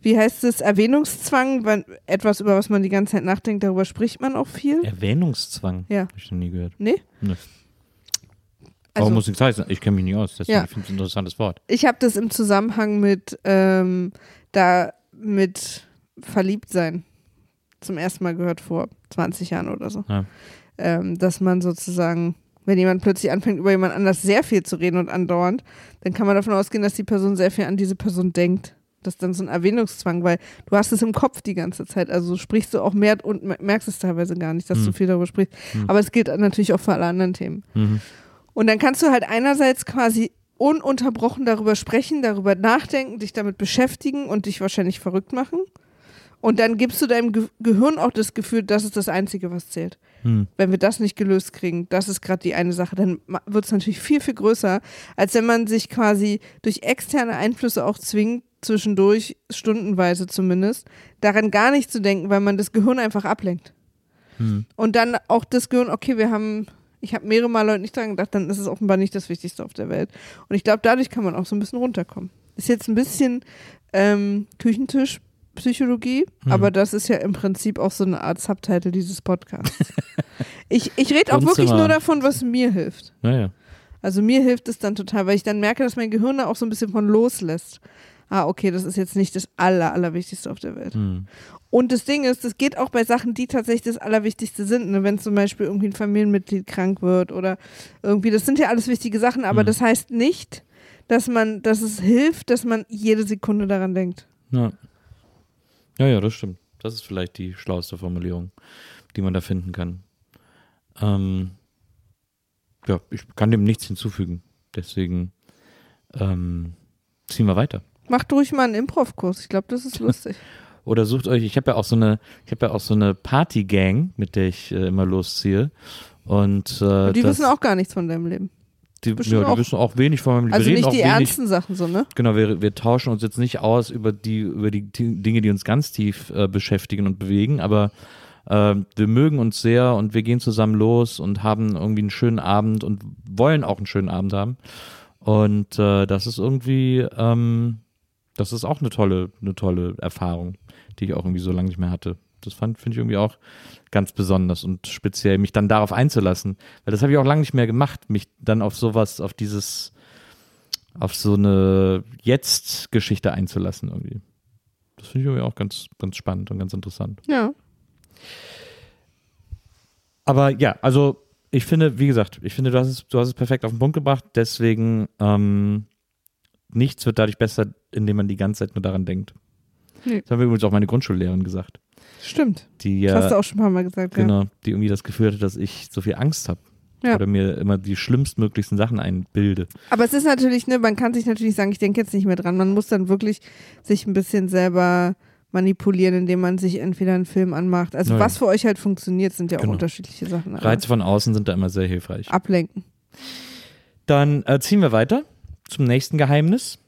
wie heißt es, Erwähnungszwang, wenn etwas, über was man die ganze Zeit nachdenkt, darüber spricht man auch viel. Erwähnungszwang? Ja. Hab ich noch nie gehört. Nee? Nee. Also- Warum muss nichts heißen? Ich kenne mich nicht aus. Deswegen Ja. finde ich es ein interessantes Wort. Ich habe das im Zusammenhang mit ähm, da mit Verliebtsein zum ersten Mal gehört vor 20 Jahren oder so. Ja. Ähm, dass man sozusagen, wenn jemand plötzlich anfängt, über jemand anders sehr viel zu reden und andauernd, dann kann man davon ausgehen, dass die Person sehr viel an diese Person denkt. Das ist dann so ein Erwähnungszwang, weil du hast es im Kopf die ganze Zeit. Also sprichst du auch mehr und me- merkst es teilweise gar nicht, dass Hm. du viel darüber sprichst. Aber es gilt natürlich auch für alle anderen Themen. Mhm. Und dann kannst du halt einerseits quasi ununterbrochen darüber sprechen, darüber nachdenken, dich damit beschäftigen und dich wahrscheinlich verrückt machen. Und dann gibst du deinem Ge Gehirn auch das Gefühl, das ist das Einzige, was zählt. Hm. Wenn wir das nicht gelöst kriegen, das ist gerade die eine Sache, dann wird es natürlich viel, viel größer, als wenn man sich quasi durch externe Einflüsse auch zwingt, zwischendurch, stundenweise zumindest, daran gar nicht zu denken, weil man das Gehirn einfach ablenkt. Hm. Und dann auch das Gehirn, okay, wir haben, ich habe mehrere Mal Leute nicht dran gedacht, dann ist es offenbar nicht das Wichtigste auf der Welt. Und ich glaube, dadurch kann man auch so ein bisschen runterkommen. Ist jetzt ein bisschen ähm, Küchentischpsychologie, Hm. aber das ist ja im Prinzip auch so eine Art Subtitle dieses Podcasts. ich ich rede auch wirklich nur davon, was mir hilft. Naja. Also mir hilft es dann total, weil ich dann merke, dass mein Gehirn da auch so ein bisschen von loslässt. Ah, okay, das ist jetzt nicht das Aller, Allerwichtigste auf der Welt. Hm. Und das Ding ist, das geht auch bei Sachen, die tatsächlich das Allerwichtigste sind. Ne? Wenn zum Beispiel irgendwie ein Familienmitglied krank wird oder irgendwie, das sind ja alles wichtige Sachen, aber Mhm. das heißt nicht, dass man, dass es hilft, dass man jede Sekunde daran denkt. Ja. ja, ja, das stimmt. Das ist vielleicht die schlauste Formulierung, die man da finden kann. Ähm, ja, ich kann dem nichts hinzufügen. Deswegen ähm, ziehen wir weiter. Macht ruhig mal einen Improv-Kurs. Ich glaube, das ist lustig. Oder sucht euch, ich habe ja auch so eine, ich habe ja auch so eine Party-Gang, mit der ich äh, immer losziehe. Und äh, die das, wissen auch gar nichts von deinem Leben. die, ja, die auch- wissen auch wenig von meinem Leben. Also nicht die wenig, ernsten Sachen so, ne? Genau, wir, wir tauschen uns jetzt nicht aus über die, über die Dinge, die uns ganz tief äh, beschäftigen und bewegen, aber äh, wir mögen uns sehr und wir gehen zusammen los und haben irgendwie einen schönen Abend und wollen auch einen schönen Abend haben. Und äh, das ist irgendwie, ähm, das ist auch eine tolle, eine tolle Erfahrung, die ich auch irgendwie so lange nicht mehr hatte. Das fand, finde ich irgendwie auch ganz besonders und speziell, mich dann darauf einzulassen. Weil das habe ich auch lange nicht mehr gemacht, mich dann auf sowas, auf dieses, auf so eine Jetzt-Geschichte einzulassen irgendwie. Das finde ich irgendwie auch ganz, ganz spannend und ganz interessant. Ja. Aber ja, also ich finde, wie gesagt, ich finde, du hast es, du hast es perfekt auf den Punkt gebracht. Deswegen ähm, nichts wird dadurch besser, indem man die ganze Zeit nur daran denkt. Nee. Das haben wir übrigens auch meine Grundschullehrerin gesagt. Stimmt. Die Das hast du ja, auch schon ein paar Mal gesagt, ja. genau, die irgendwie das Gefühl hatte, dass ich so viel Angst habe. Ja. Oder mir immer die schlimmstmöglichsten Sachen einbilde. Aber es ist natürlich, ne, man kann sich natürlich sagen, ich denke jetzt nicht mehr dran. Man muss dann wirklich sich ein bisschen selber manipulieren, indem man sich entweder einen Film anmacht. Also Naja. was für euch halt funktioniert, sind ja auch Genau. unterschiedliche Sachen. Reize von außen sind da immer sehr hilfreich. Ablenken. Dann äh, ziehen wir weiter zum nächsten Geheimnis.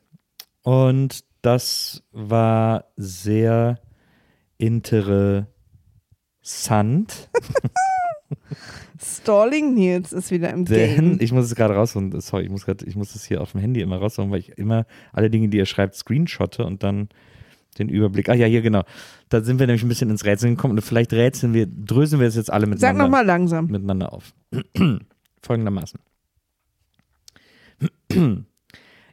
Und das war sehr interessant. Stalling Nils ist wieder im Denn Game. ich muss es gerade rausholen. Sorry, ich muss, grad, ich muss es hier auf dem Handy immer rausholen, weil ich immer alle Dinge, die ihr schreibt, screenshotte und dann den Überblick. Ah ja, hier genau. Da sind wir nämlich ein bisschen ins Rätseln gekommen und vielleicht rätseln wir, dröseln wir es jetzt alle Sag miteinander, nochmal langsam. miteinander auf. Folgendermaßen.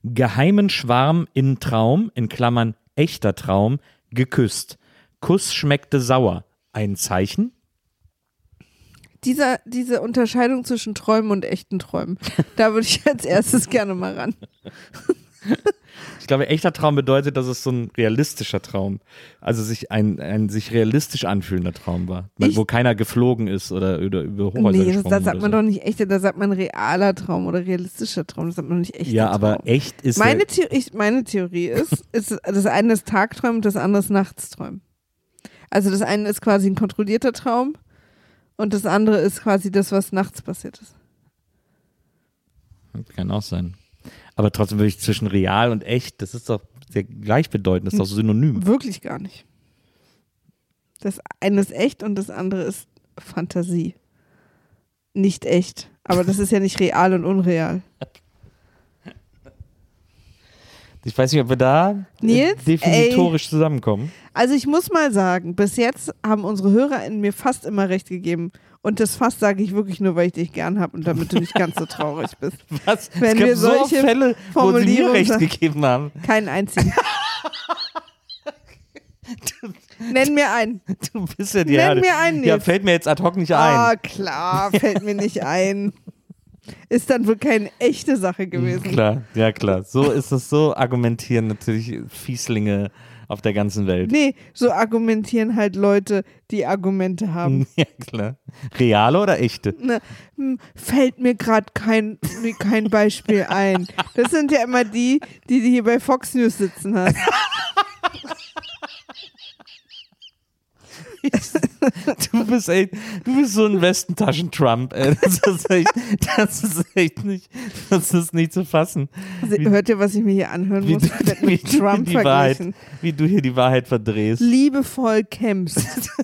Geheimen Schwarm in Traum, in Klammern echter Traum, geküsst. Kuss schmeckte sauer. Ein Zeichen? Dieser, diese Unterscheidung zwischen Träumen und echten Träumen, da würde ich als erstes gerne mal ran. Ich glaube, echter Traum bedeutet, dass es so ein realistischer Traum, also sich ein, ein sich realistisch anfühlender Traum war, Ich- wo keiner geflogen ist oder, oder über Hochhäuser Nee, das, gesprungen das sagt man so. doch nicht echter, da sagt man realer Traum oder realistischer Traum, das sagt man doch nicht echter Ja, Traum. aber echt ist Meine, Theorie, ich, meine Theorie ist, ist, das eine ist Tagträumen, das andere ist Nachtsträumen. Also das eine ist quasi ein kontrollierter Traum und das andere ist quasi das, was nachts passiert ist. kann auch sein. Aber trotzdem würde ich zwischen real und echt, das ist doch sehr gleichbedeutend, das ist doch synonym. Wirklich gar nicht. Das eine ist echt und das andere ist Fantasie. Nicht echt. Aber das ist ja nicht real und unreal. Ich weiß nicht, ob wir da äh, Nils, definitorisch zusammenkommen. Also ich muss mal sagen, bis jetzt haben unsere HörerInnen mir fast immer recht gegeben. Und das fast sage ich wirklich nur, weil ich dich gern habe und damit du nicht ganz so traurig bist. Was? Wenn es gab wir so solche Fälle, wo sie mir recht gegeben haben. Keinen einzigen. Nenn mir einen. Du bist ja die Nenn Erde. mir einen, Ja, Nils. fällt mir jetzt ad hoc nicht Ah, ein. klar, fällt mir nicht ein. Ist dann wohl keine echte Sache gewesen. Klar, ja klar. So ist es, so argumentieren natürlich Fieslinge auf der ganzen Welt. Nee, so argumentieren halt Leute, die Argumente haben. Ja, klar. Reale oder echte? Ne, hm, fällt mir gerade kein, kein Beispiel ein. Das sind ja immer die, die du hier bei Fox News sitzen hast. Du bist echt, du bist so ein Westentaschen-Trump. ey. Das ist echt, das ist echt nicht, das ist nicht zu fassen. Also, hört ihr, was ich mir hier anhören Wie muss? du, wie du Trump die Wahrheit, wie du hier die Wahrheit verdrehst. Liebevoll kämpfst.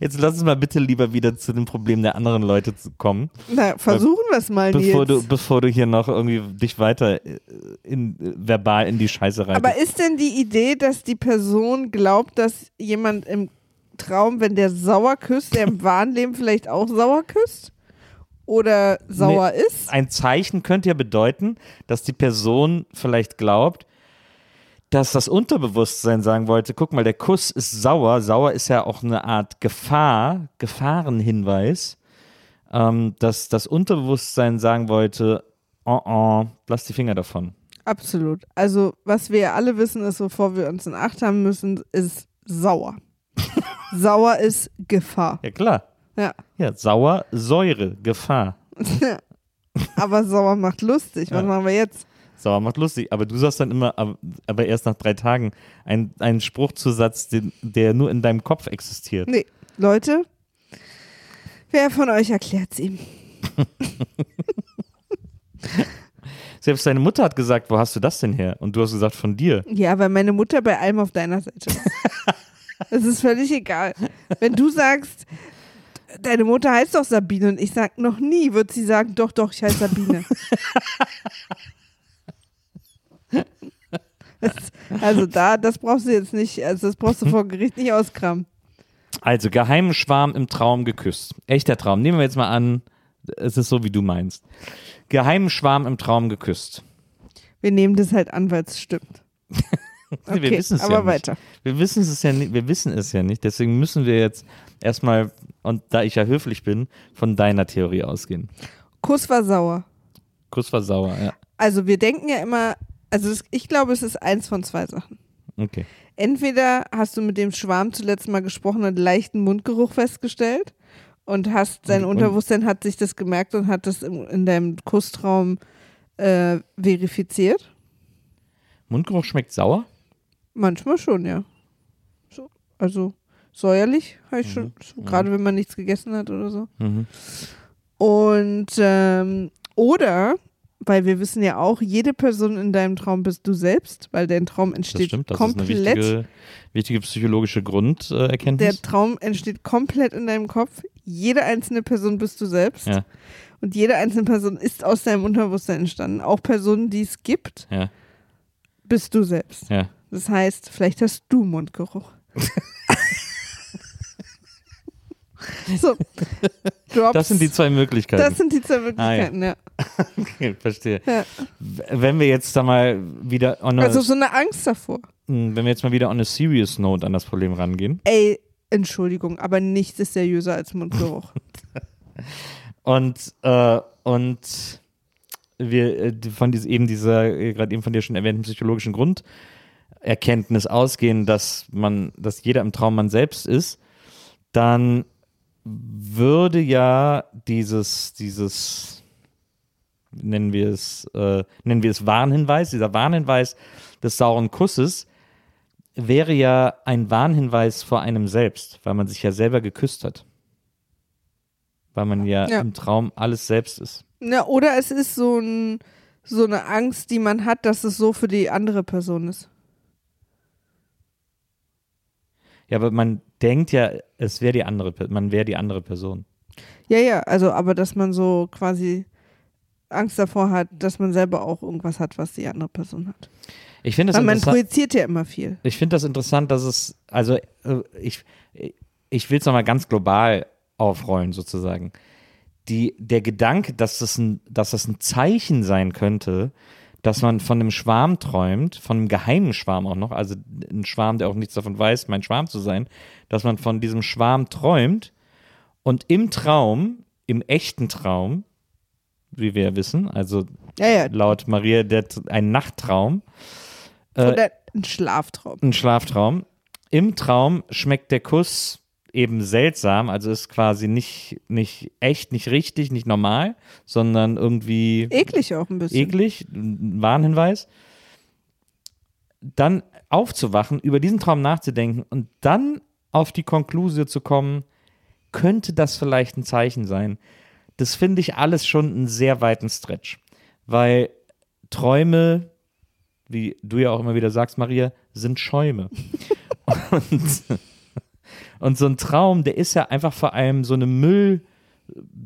Jetzt lass uns mal bitte lieber wieder zu dem Problem der anderen Leute zu kommen, Na, versuchen wir es mal, bevor Nils. du, bevor du hier noch irgendwie dich weiter äh, in, äh, verbal in die Scheiße reitest. Aber ist denn die Idee, dass die Person glaubt, dass jemand im Traum, wenn der sauer küsst, der im wahren Leben vielleicht auch sauer küsst? Oder sauer ist? Ein Zeichen könnte ja bedeuten, dass die Person vielleicht glaubt, dass das Unterbewusstsein sagen wollte, guck mal, der Kuss ist sauer. Sauer ist ja auch eine Art Gefahr, Gefahrenhinweis, ähm, dass das Unterbewusstsein sagen wollte, oh oh, lass die Finger davon. Absolut. Also, was wir alle wissen, ist, bevor wir uns in Acht haben müssen, ist sauer. sauer ist Gefahr. Ja klar. Ja. Ja, sauer, Säure, Gefahr. Aber sauer macht lustig. Was Ja. machen wir jetzt? Sauer macht lustig, aber du sagst dann immer, ab- aber erst nach drei Tagen, ein, einen Spruchzusatz, den, der nur in deinem Kopf existiert. Nee, Leute, wer von euch erklärt's ihm? Selbst deine Mutter hat gesagt, wo hast du das denn her? Und du hast gesagt, von dir. Ja, weil meine Mutter bei allem auf deiner Seite ist. Es ist völlig egal. Wenn du sagst, deine Mutter heißt doch Sabine und ich sag noch nie, wird sie sagen, doch, doch, ich heiße Sabine. Das, also da, das brauchst du jetzt nicht, also das brauchst du vor Gericht nicht auskramen. Also, geheimen Schwarm im Traum geküsst. Echter Traum. Nehmen wir jetzt mal an, es ist so, wie du meinst. Geheimen Schwarm im Traum geküsst. Wir nehmen das halt an, weil es stimmt. wir Okay, wissen es aber ja nicht. weiter. Wir wissen es ja nicht, wir wissen es ja nicht, deswegen müssen wir jetzt erstmal, und da ich ja höflich bin, von deiner Theorie ausgehen. Kuss war sauer. Kuss war sauer, ja. Also wir denken ja immer, also es, ich glaube, es ist eins von zwei Sachen. Okay. Entweder hast du mit dem Schwarm zuletzt mal gesprochen und leichten Mundgeruch festgestellt und hast dein Und- Unterbewusstsein hat sich das gemerkt und hat das in, in deinem Kusstraum äh, verifiziert. Mundgeruch schmeckt sauer? Manchmal schon, ja. So, also säuerlich, habe ich schon, so, gerade wenn man nichts gegessen hat oder so. Mhm. Und ähm, oder, weil wir wissen ja auch, jede Person in deinem Traum bist du selbst, weil dein Traum Das entsteht stimmt, das ist eine komplett. wichtige, wichtige psychologische der Grunderkenntnis. Traum entsteht komplett in deinem Kopf. Jede einzelne Person bist du selbst. Ja, Und jede einzelne Person ist aus deinem Unterbewusstsein entstanden. Auch Personen, die es gibt, ja, bist du selbst. ja. Das heißt, vielleicht hast du Mundgeruch. so. Drops. Das sind die zwei Möglichkeiten. Das sind die zwei Möglichkeiten, ja. okay, verstehe. ja. Wenn wir jetzt da mal wieder Also so eine Angst davor. mh, wenn wir jetzt mal wieder on a serious note an das Problem rangehen Ey, Entschuldigung, aber nichts ist seriöser als Mundgeruch. und äh, und wir äh, von dies, eben dieser äh, gerade eben von dir schon erwähnten psychologischen Grunderkenntnis ausgehen, dass man, dass jeder im Traum man selbst ist, dann würde ja dieses dieses nennen wir es äh, nennen wir es Warnhinweis, dieser Warnhinweis des sauren Kusses wäre ja ein Warnhinweis vor einem selbst, weil man sich ja selber geküsst hat. Weil man ja, Ja. im Traum alles selbst ist. Na, oder es ist so, ein, so eine Angst, die man hat, dass es so für die andere Person ist. Ja, aber man denkt ja, es wäre die andere, man wäre die andere Person. Ja, ja, also aber dass man so quasi Angst davor hat, dass man selber auch irgendwas hat, was die andere Person hat. Ich finde das Weil man projiziert ja immer viel. Ich finde das interessant, dass es, also äh, ich, ich will es nochmal ganz global aufrollen sozusagen. Die, der Gedanke, dass das, ein, dass das ein Zeichen sein könnte, dass man von einem Schwarm träumt, von einem geheimen Schwarm auch noch, also ein Schwarm, der auch nichts davon weiß, mein Schwarm zu sein, dass man von diesem Schwarm träumt und im Traum, im echten Traum, wie wir ja wissen, also Ja, ja. laut Maria, der, ein Nachttraum, äh, Oder ein Schlaftraum. ein Schlaftraum. Im Traum schmeckt der Kuss eben seltsam, also ist quasi nicht, nicht echt, nicht richtig, nicht normal, sondern irgendwie Eklig auch ein bisschen. eklig, ein Warnhinweis. Dann aufzuwachen, über diesen Traum nachzudenken und dann auf die Konklusion zu kommen, könnte das vielleicht ein Zeichen sein. Das finde ich alles schon einen sehr weiten Stretch, weil Träume, wie du ja auch immer wieder sagst, Maria, sind Schäume. und, und so ein Traum, der ist ja einfach vor allem so eine Müll,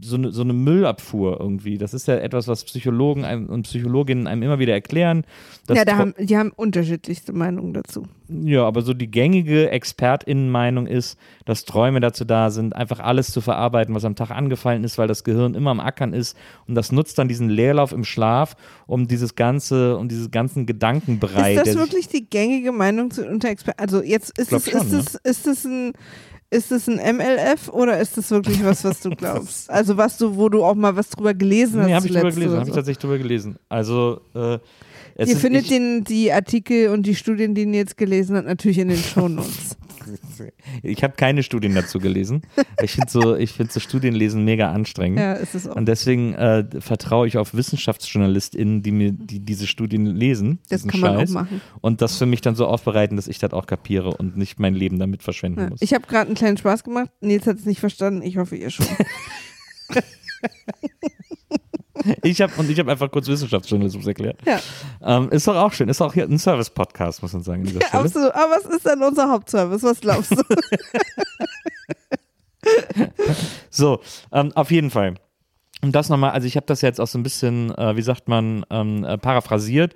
so eine, so eine Müllabfuhr irgendwie. Das ist ja etwas, was Psychologen einem, und Psychologinnen einem immer wieder erklären. ja, da haben, die haben unterschiedlichste Meinungen dazu. ja, aber so die gängige ExpertInnenmeinung ist, dass Träume dazu da sind, einfach alles zu verarbeiten, was am Tag angefallen ist, weil das Gehirn immer am Ackern ist. Und das nutzt dann diesen Leerlauf im Schlaf, um dieses ganze, um dieses ganzen Gedankenbrei. ist das wirklich die gängige Meinung zu unter Experten? Also jetzt ist es, schon, ist es, ist es ein ist es ein MLF oder ist das wirklich was, was du glaubst? Also was du, wo du auch mal was drüber gelesen hast Nee, habe ich drüber gelesen, oder habe ich so. tatsächlich drüber gelesen. Also, äh, es Ihr findet den, die Artikel und die Studien, die ihr jetzt gelesen habt, natürlich in den Shownotes. ich habe keine Studien dazu gelesen. Ich finde so, ich finde so Studienlesen mega anstrengend. ja, ist es auch. Und deswegen äh, vertraue ich auf WissenschaftsjournalistInnen, die mir die diese Studien lesen. Das kann man auch Scheiß, machen. Und das für mich dann so aufbereiten, dass ich das auch kapiere und nicht mein Leben damit verschwenden Ja. muss. Ich habe gerade einen kleinen Spaß gemacht. Nils hat es nicht verstanden. Ich hoffe, ihr schon. Ich habe und ich habe einfach kurz Wissenschaftsjournalismus erklärt. Ja. Ähm, ist doch auch schön. Ist auch hier ein Service-Podcast, muss man sagen. Ja, absolut. Aber was ist denn unser Hauptservice? Was glaubst du? So, ähm, auf jeden Fall. Und das nochmal, also ich habe das jetzt auch so ein bisschen, äh, wie sagt man, ähm, äh, paraphrasiert,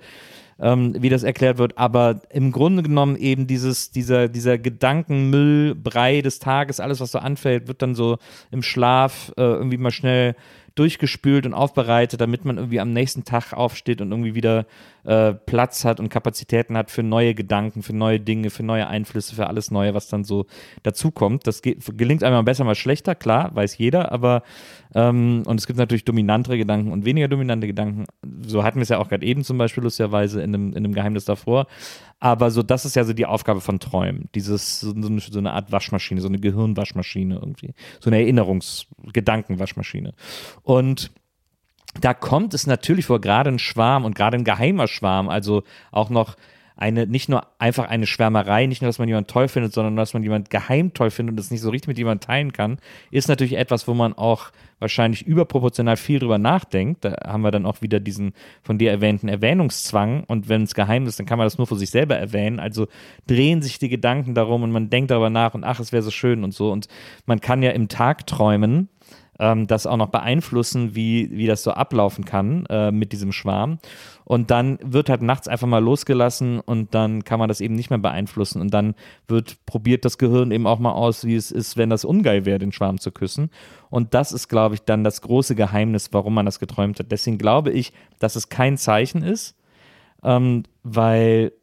ähm, wie das erklärt wird, aber im Grunde genommen eben dieses, dieser, dieser Gedankenmüll, Brei des Tages, alles, was so anfällt, wird dann so im Schlaf äh, irgendwie mal schnell durchgespült und aufbereitet, damit man irgendwie am nächsten Tag aufsteht und irgendwie wieder äh, Platz hat und Kapazitäten hat für neue Gedanken, für neue Dinge, für neue Einflüsse, für alles Neue, was dann so dazukommt. Das ge gelingt einmal besser, mal schlechter, klar, weiß jeder, aber ähm, und es gibt natürlich dominantere Gedanken und weniger dominante Gedanken. So hatten wir es ja auch gerade eben zum Beispiel lustigerweise in einem, in einem Geheimnis davor. Aber so, das ist ja so die Aufgabe von Träumen. Dieses, so, eine, so eine Art Waschmaschine, so eine Gehirnwaschmaschine irgendwie. So eine Erinnerungsgedankenwaschmaschine. Und da kommt es natürlich vor, gerade ein Schwarm und gerade ein geheimer Schwarm, also auch noch eine, nicht nur einfach eine Schwärmerei, nicht nur, dass man jemanden toll findet, sondern dass man jemanden geheim toll findet und das nicht so richtig mit jemandem teilen kann, ist natürlich etwas, wo man auch wahrscheinlich überproportional viel drüber nachdenkt. Da haben wir dann auch wieder diesen von dir erwähnten Erwähnungszwang und wenn es geheim ist, dann kann man das nur für sich selber erwähnen. Also drehen sich die Gedanken darum und man denkt darüber nach und ach, es wäre so schön und so. Und man kann ja im Tag träumen, ähm, das auch noch beeinflussen, wie, wie das so ablaufen kann äh, mit diesem Schwarm. Und dann wird halt nachts einfach mal losgelassen und dann kann man das eben nicht mehr beeinflussen. Und dann wird probiert das Gehirn eben auch mal aus, wie es ist, wenn das ungeil wäre, den Schwarm zu küssen. Und das ist, glaube ich, dann das große Geheimnis, warum man das geträumt hat. Deswegen glaube ich, dass es kein Zeichen ist, ähm, weil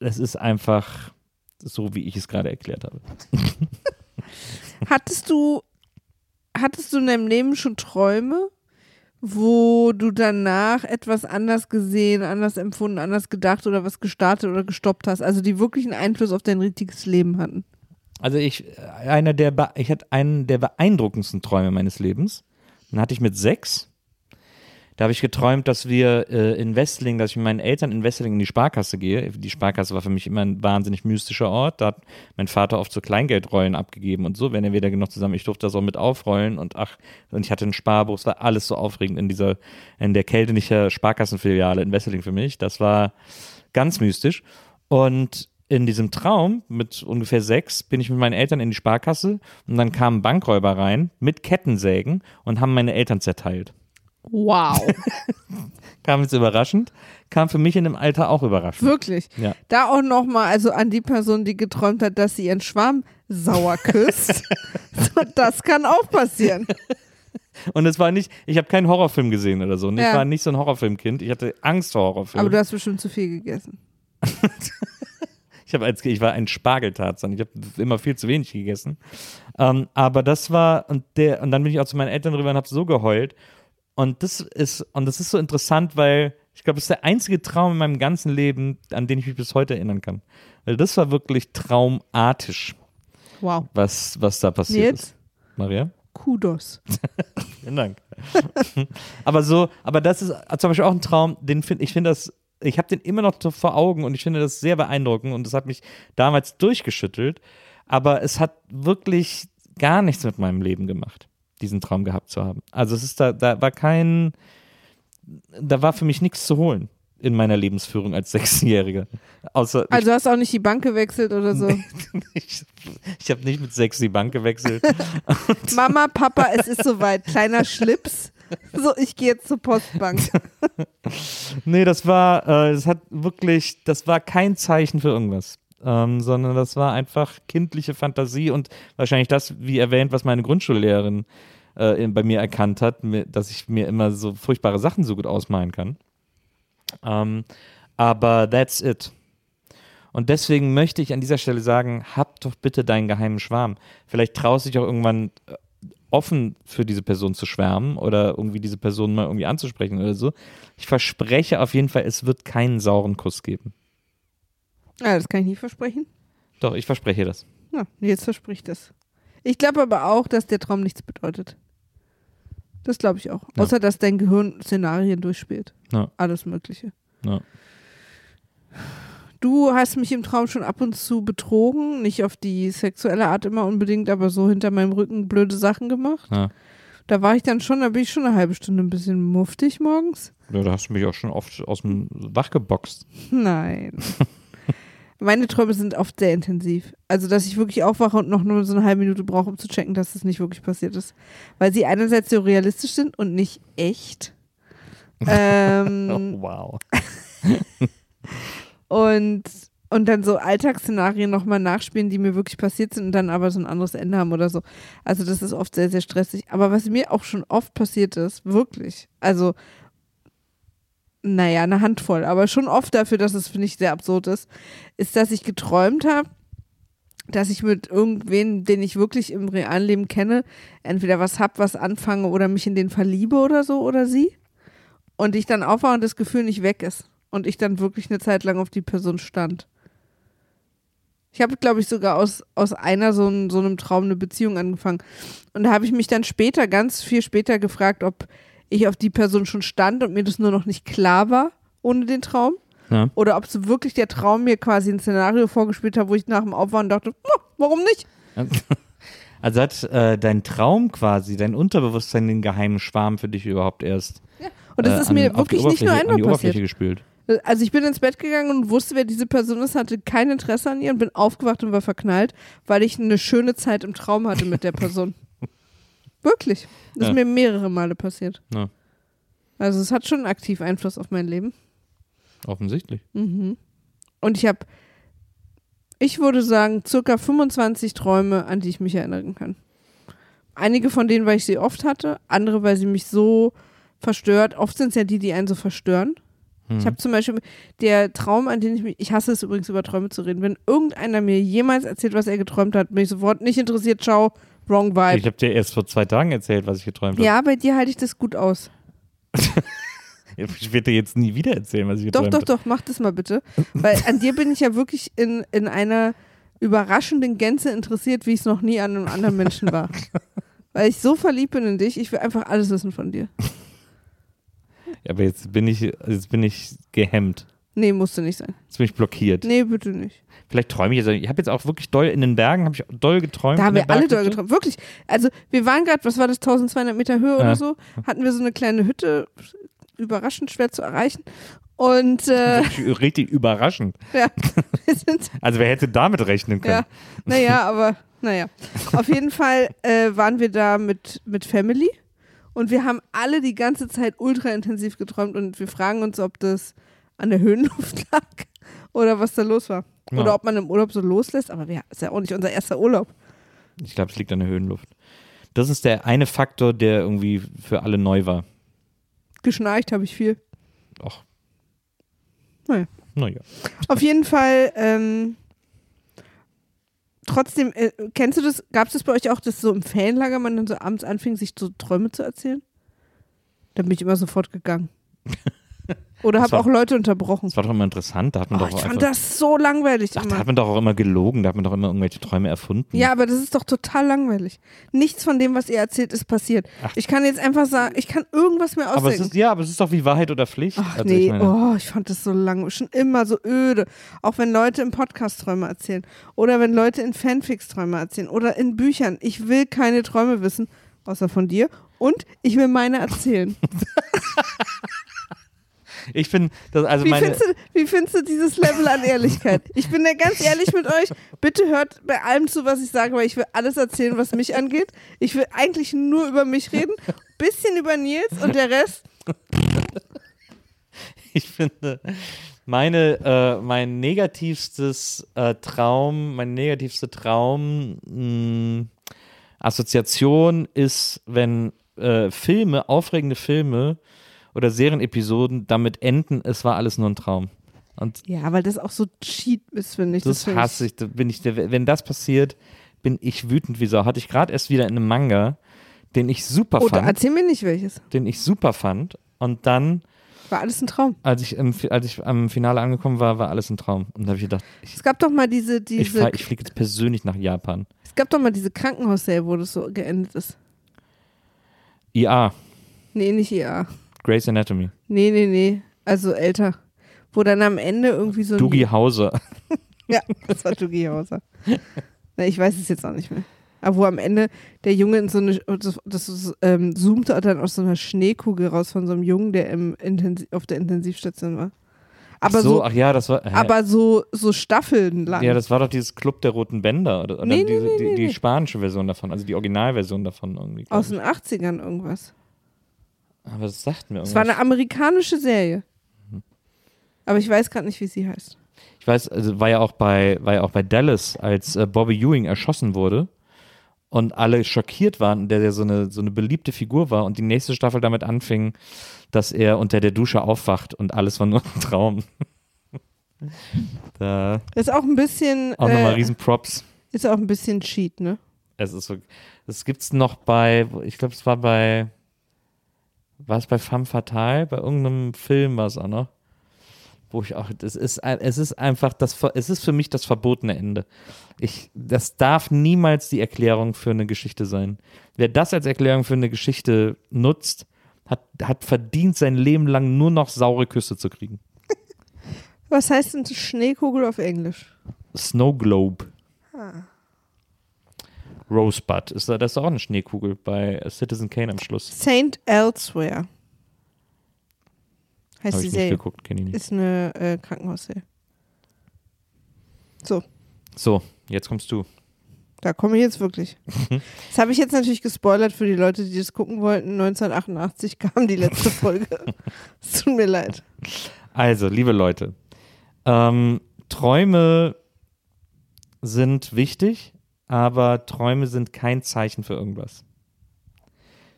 es ist einfach so, wie ich es gerade erklärt habe. Hattest du, hattest du in deinem Leben schon Träume, wo du danach etwas anders gesehen, anders empfunden, anders gedacht oder was gestartet oder gestoppt hast? Also die wirklich einen Einfluss auf dein richtiges Leben hatten? Also ich, einer der, ich hatte einen der beeindruckendsten Träume meines Lebens. Den hatte ich mit sechs. Da habe ich geträumt, dass wir äh, in Westling, dass ich mit meinen Eltern in Westling in die Sparkasse gehe. Die Sparkasse war für mich immer ein wahnsinnig mystischer Ort. Da hat mein Vater oft so Kleingeldrollen abgegeben und so, wenn er wieder genug zusammen. Ich durfte das auch mit aufrollen und ach, und ich hatte ein Sparbuch. Es war alles so aufregend in dieser, in der Keltenicher Sparkassenfiliale in Westling für mich. Das war ganz mystisch. Und in diesem Traum mit ungefähr sechs bin ich mit meinen Eltern in die Sparkasse und dann kamen Bankräuber rein mit Kettensägen und haben meine Eltern zerteilt. Wow. Kam jetzt überraschend, kam für mich in dem Alter auch überraschend. Wirklich. Ja. Da auch nochmal, also an die Person, die geträumt hat, dass sie ihren Schwarm sauer küsst. so, das kann auch passieren. Und es war nicht, ich habe keinen Horrorfilm gesehen oder so. Und Ja. Ich war nicht so ein Horrorfilmkind. Ich hatte Angst vor Horrorfilmen. Aber du hast bestimmt zu viel gegessen. Ich, hab als, ich war ein Spargeltarzan. Ich habe immer viel zu wenig gegessen. Ähm, aber das war, und, der, und dann bin ich auch zu meinen Eltern rüber und habe so geheult. Und das ist, und das ist so interessant, weil ich glaube, das ist der einzige Traum in meinem ganzen Leben, an den ich mich bis heute erinnern kann. Weil das war wirklich traumartisch, Wow. was, was da passiert Nils? ist. Maria? Kudos. Vielen Dank. aber so, aber das ist zum Beispiel auch ein Traum, den finde ich finde das, ich habe den immer noch vor Augen und ich finde das sehr beeindruckend und das hat mich damals durchgeschüttelt, aber es hat wirklich gar nichts mit meinem Leben gemacht, diesen Traum gehabt zu haben. Also es ist da, da war kein, da war für mich nichts zu holen in meiner Lebensführung als Sechsjähriger. Außer Also hast du auch nicht die Bank gewechselt oder so. ich, ich habe nicht mit sechs die Bank gewechselt. Mama, Papa, es ist soweit. Kleiner Schlips. So, ich gehe jetzt zur Postbank. Nee, das war, äh, das hat wirklich, das war kein Zeichen für irgendwas. Ähm, sondern das war einfach kindliche Fantasie und wahrscheinlich das, wie erwähnt, was meine Grundschullehrerin äh, bei mir erkannt hat, dass ich mir immer so furchtbare Sachen so gut ausmalen kann. Ähm, aber that's it. Und deswegen möchte ich an dieser Stelle sagen, hab doch bitte deinen geheimen Schwarm. Vielleicht traust du dich auch irgendwann äh, offen für diese Person zu schwärmen oder irgendwie diese Person mal irgendwie anzusprechen oder so. Ich verspreche auf jeden Fall, es wird keinen sauren Kuss geben. Ja, das kann ich nicht versprechen. Doch, ich verspreche das. Ja, jetzt verspricht das. Ich glaube aber auch, dass der Traum nichts bedeutet. Das glaube ich auch. Ja. Außer, dass dein Gehirn Szenarien durchspielt. Ja. Alles Mögliche. Ja. Du hast mich im Traum schon ab und zu betrogen. Nicht auf die sexuelle Art immer unbedingt, aber so hinter meinem Rücken blöde Sachen gemacht. Ja. Da war ich dann schon, da bin ich schon eine halbe Stunde ein bisschen muftig morgens. Ja, da hast du mich auch schon oft aus dem Wach geboxt. Nein. Meine Träume sind oft sehr intensiv. Also, dass ich wirklich aufwache und noch nur so eine halbe Minute brauche, um zu checken, dass das nicht wirklich passiert ist. Weil sie einerseits so realistisch sind und nicht echt. ähm, Oh, wow. und, und dann so Alltagsszenarien nochmal nachspielen, die mir wirklich passiert sind und dann aber so ein anderes Ende haben oder so. Also das ist oft sehr, sehr stressig. Aber was mir auch schon oft passiert ist, wirklich, also naja, eine Handvoll, aber schon oft dafür, dass es, finde ich, sehr absurd ist, ist, dass ich geträumt habe, dass ich mit irgendwen, den ich wirklich im realen Leben kenne, entweder was hab, was anfange oder mich in den verliebe oder so oder sie. Und ich dann aufwache und das Gefühl nicht weg ist. Und ich dann wirklich eine Zeit lang auf die Person stand. Ich habe, glaube ich, sogar aus, aus einer so, ein, so einem Traum eine Beziehung angefangen. Und da habe ich mich dann später, ganz viel später gefragt, ob ich auf die Person schon stand und mir das nur noch nicht klar war ohne den Traum. Ja. Oder ob so wirklich der Traum mir quasi ein Szenario vorgespielt hat, wo ich nach dem Aufwachen dachte, "Oh, warum nicht? Also hat äh, dein Traum quasi, dein Unterbewusstsein den geheimen Schwarm für dich überhaupt erst Und das äh, ist an- mir die wirklich nicht nur an einmal passiert. gespült. Also ich bin ins Bett gegangen und wusste, wer diese Person ist, hatte kein Interesse an ihr und bin aufgewacht und war verknallt, weil ich eine schöne Zeit im Traum hatte mit der Person. Wirklich. Das Ja. ist mir mehrere Male passiert. Ja. Also es hat schon aktiv Einfluss auf mein Leben. Offensichtlich. Mhm. Und ich habe, ich würde sagen, circa 25 Träume, an die ich mich erinnern kann. Einige von denen, weil ich sie oft hatte, andere, weil sie mich so verstört. Oft sind es ja die, die einen so verstören. Ich habe zum Beispiel der Traum, an den ich mich, ich hasse es übrigens über Träume zu reden, wenn irgendeiner mir jemals erzählt, was er geträumt hat, bin ich sofort nicht interessiert, ciao, wrong Ich vibe. habe dir erst vor zwei Tagen erzählt, was ich geträumt habe. Ja, bei dir halte ich das gut aus. Ich werde dir jetzt nie wieder erzählen, was ich Doch, geträumt doch, habe. doch, mach das mal bitte. Weil an dir bin ich ja wirklich in, in einer überraschenden Gänze interessiert, wie ich es noch nie an einem anderen Menschen war. Weil ich so verliebt bin in dich, ich will einfach alles wissen von dir. Ja, aber jetzt bin ich, jetzt bin ich gehemmt. Nee, musste nicht sein. Jetzt bin ich blockiert. Nee, bitte nicht. Vielleicht träume ich jetzt. Ich habe jetzt auch wirklich doll in den Bergen, habe ich doll geträumt. Da haben wir alle doll geträumt. Wirklich. Also, wir waren gerade, was war das, 1200 Meter Höhe Ja. oder so, hatten wir so eine kleine Hütte, überraschend schwer zu erreichen. Und äh, Richtig überraschend. ja, Also wer hätte damit rechnen können? Ja, naja, aber naja. Auf jeden Fall äh, waren wir da mit, mit Family Und wir haben alle die ganze Zeit ultra intensiv geträumt und wir fragen uns, ob das an der Höhenluft lag oder was da los war. Ja. Oder ob man im Urlaub so loslässt, aber wir, ist ja auch nicht unser erster Urlaub. Ich glaube, es liegt an der Höhenluft. Das ist der eine Faktor, der irgendwie für alle neu war. Geschnarcht habe ich viel. Ach. Naja. Naja. Auf jeden Fall, ähm, trotzdem, äh, kennst du das, gab es das bei euch auch, dass so im Fanlager man dann so abends anfing, sich so Träume zu erzählen? Da bin ich immer sofort gegangen. Oder habe auch Leute unterbrochen. Das war doch immer interessant. Da hat man Oh, doch ich fand das so langweilig Ach, da immer. hat man doch auch immer gelogen. Da hat man doch immer irgendwelche Träume erfunden. Ja, aber das ist doch total langweilig. Nichts von dem, was ihr erzählt, ist passiert. Ach. Ich kann jetzt einfach sagen, ich kann irgendwas mir aber es ausdenken. ist, ja, aber es ist doch wie Wahrheit oder Pflicht. Ach Also nee, ich meine, oh, ich fand das so lang, schon immer so öde. Auch wenn Leute im Podcast Träume erzählen oder wenn Leute in Fanfics Träume erzählen oder in Büchern. Ich will keine Träume wissen, außer von dir. Und ich will meine erzählen. ich bin, das, also Wie meine, findest, du, wie findest du dieses Level an Ehrlichkeit? Ich bin da ganz ehrlich mit euch. Bitte hört bei allem zu, was ich sage, weil ich will alles erzählen, was mich angeht. Ich will eigentlich nur über mich reden, bisschen über Nils und der Rest. ich finde, meine, äh, mein negativstes äh, Traum, mein negativste Traum, mh, Assoziation ist, wenn äh, Filme, aufregende Filme oder Serienepisoden damit enden, es war alles nur ein Traum. Und Ja, weil das auch so cheat ist, finde ich. das find hasse ich. Da bin ich wenn das passiert, bin ich wütend wie Sau. Hatte ich gerade erst wieder in einem Manga, den ich super Oder fand, erzähl mir nicht welches. den ich super fand. Und dann, War alles ein Traum. als ich, im, als ich am Finale angekommen war, war alles ein Traum. Und da habe ich gedacht, ich, Es gab doch mal diese, ich, diese fahr- ich fliege jetzt persönlich nach Japan. es gab doch mal diese Krankenhausserie, wo das so geendet ist. IA, Nee, nicht IA. Grey's Anatomy. Nee, nee, nee. Also älter. Wo dann am Ende irgendwie so ein Doogie Hauser. Ja, das war Doogie Hauser. Na, ich weiß es jetzt auch nicht mehr. Aber wo am Ende der Junge in so eine, das, das ähm, zoomte dann aus so einer Schneekugel raus von so einem Jungen, der im Intensiv, auf der Intensivstation war. Aber Ach so, ach ja, das war. hä? aber so, so Staffeln lang. ja, das war doch dieses Club der Roten Bänder oder, Nee, diese, nee, die, nee, die nee. spanische Version davon, also die Originalversion davon irgendwie. aus den 80ern irgendwas. Aber das sagt mir Es irgendwas. war eine amerikanische Serie. Aber ich weiß gerade nicht, wie sie heißt. Ich weiß, also war ja auch bei, war ja auch bei Dallas, als äh, Bobby Ewing erschossen wurde und alle schockiert waren, der ja so eine, so eine beliebte Figur war und die nächste Staffel damit anfing, dass er unter der Dusche aufwacht und alles war nur ein Traum. da Ist auch ein bisschen. auch nochmal Äh, riesen Props. ist auch ein bisschen Cheat, ne? Es ist so, das gibt's noch bei, ich glaube, es war bei, war es bei Femme Fatale? Bei irgendeinem Film war es auch noch. Wo ich auch, es ist, es ist einfach das, es ist für mich das verbotene Ende. Ich, das darf niemals die Erklärung für eine Geschichte sein. Wer das als Erklärung für eine Geschichte nutzt, hat, hat verdient, sein Leben lang nur noch saure Küsse zu kriegen. Was heißt denn Schneekugel auf Englisch? Snow Globe. Ah. Rosebud. Ist da, das ist auch eine Schneekugel bei Citizen Kane am Schluss. Saint Elsewhere. Heißt die ich nicht Serie. geguckt, kenne ich nicht. Ist eine äh, Krankenhausserie. So, So, jetzt kommst du. da komme ich jetzt wirklich. Das habe ich jetzt natürlich gespoilert für die Leute, die das gucken wollten. 1988 kam die letzte Folge. es tut mir leid. Also, liebe Leute, ähm, Träume sind wichtig, aber Träume sind kein Zeichen für irgendwas.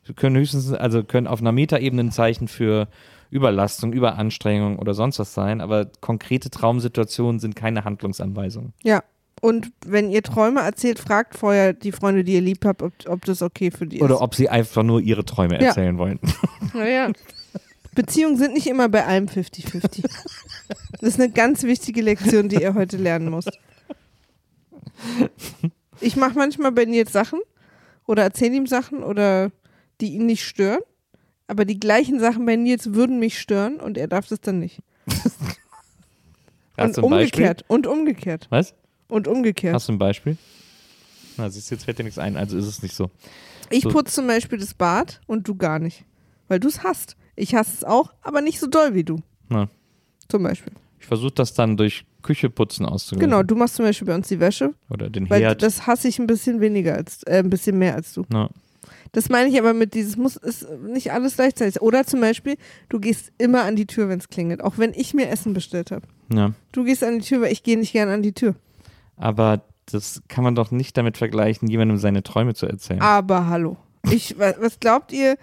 Sie können höchstens, also können auf einer Metaebene ein Zeichen für Überlastung, Überanstrengung oder sonst was sein, aber konkrete Traumsituationen sind keine Handlungsanweisungen. Ja. Und wenn ihr Träume erzählt, fragt vorher die Freunde, die ihr lieb habt, ob, ob das okay für die ist. Oder ob sie einfach nur ihre Träume Ja. erzählen wollen. Naja. Beziehungen sind nicht immer bei allem 50-50. Das ist eine ganz wichtige Lektion, die ihr heute lernen müsst. Ich mache manchmal bei Nils Sachen oder erzähle ihm Sachen oder die ihn nicht stören. Aber die gleichen Sachen bei Nils würden mich stören und er darf das dann nicht. Und umgekehrt. Und umgekehrt. Was? Und umgekehrt. Hast du ein Beispiel? Na, siehst du, jetzt fällt dir nichts ein, also ist es nicht so. Ich so- putze zum Beispiel das Bad und du gar nicht. Weil du es hast. Ich hasse es auch, aber nicht so doll wie du. Na. Zum Beispiel. Ich versuche das dann durch Kücheputzen auszugleichen. Genau, du machst zum Beispiel bei uns die Wäsche, Oder den weil Herd. das hasse ich ein bisschen weniger als, äh, ein bisschen mehr als du. Na. Das meine ich aber mit dieses muss ist nicht alles gleichzeitig. Oder zum Beispiel, du gehst immer an die Tür, wenn es klingelt, auch wenn ich mir Essen bestellt habe. Ja. Du gehst an die Tür, weil ich gehe nicht gern an die Tür. Aber das kann man doch nicht damit vergleichen, jemandem seine Träume zu erzählen. Aber hallo. Ich, wa- was glaubt ihr,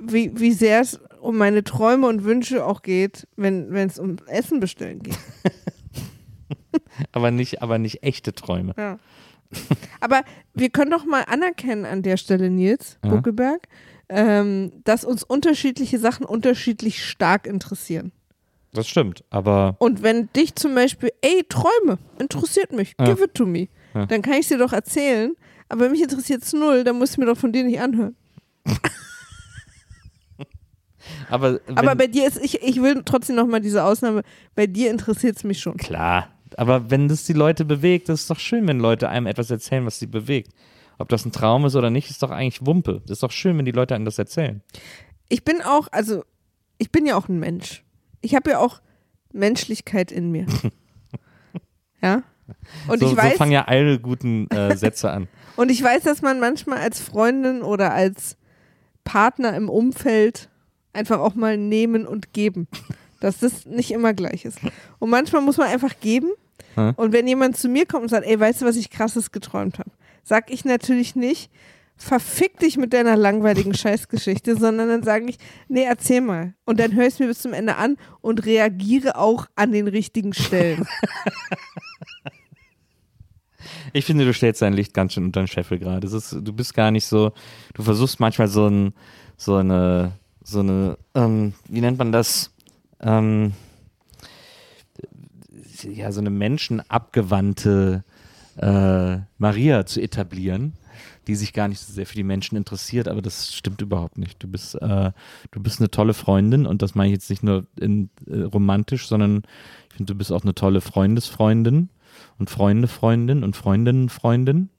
wie, wie sehr es um meine Träume und Wünsche auch geht, wenn es um Essen bestellen geht? Aber nicht, aber nicht echte Träume. Ja. Aber wir können doch mal anerkennen an der Stelle, Nils Ja. Buckelberg, ähm, dass uns unterschiedliche Sachen unterschiedlich stark interessieren. Das stimmt. Aber Und wenn dich zum Beispiel, ey, Träume, interessiert mich, Ja. give it to me, Ja. dann kann ich es dir doch erzählen, aber mich interessiert es null, dann muss ich mir doch von dir nicht anhören. aber, aber bei dir ist, ich, ich will trotzdem nochmal diese Ausnahme, bei dir interessiert es mich schon. klar. Aber wenn das die Leute bewegt, das ist doch schön, wenn Leute einem etwas erzählen, was sie bewegt. Ob das ein Traum ist oder nicht, ist doch eigentlich Wumpe. Das ist doch schön, wenn die Leute einem das erzählen. Ich bin auch, also, ich bin ja auch ein Mensch. Ich habe ja auch Menschlichkeit in mir. ja? Und so, ich weiß, so fangen ja alle guten äh, Sätze an. Und ich weiß, dass man manchmal als Freundin oder als Partner im Umfeld einfach auch mal nehmen und geben. Dass das nicht immer gleich ist. Und manchmal muss man einfach geben. Hm. Und wenn jemand zu mir kommt und sagt, ey, weißt du, was ich krasses geträumt habe? Sag ich natürlich nicht, verfick dich mit deiner langweiligen Scheißgeschichte, sondern dann sage ich, nee, erzähl mal. Und dann höre ich es mir bis zum Ende an und reagiere auch an den richtigen Stellen. Ich finde, du stellst dein Licht ganz schön unter den Scheffel gerade. Du bist gar nicht so, du versuchst manchmal so, ein, so eine, so eine, ähm, wie nennt man das? Ähm, ja, so eine menschenabgewandte äh, Maria zu etablieren, die sich gar nicht so sehr für die Menschen interessiert, aber das stimmt überhaupt nicht. Du bist, äh, du bist eine tolle Freundin und das meine ich jetzt nicht nur in, äh, romantisch, sondern ich finde, du bist auch eine tolle Freundesfreundin und Freunde, Freundin und Freundinnen, Freundin.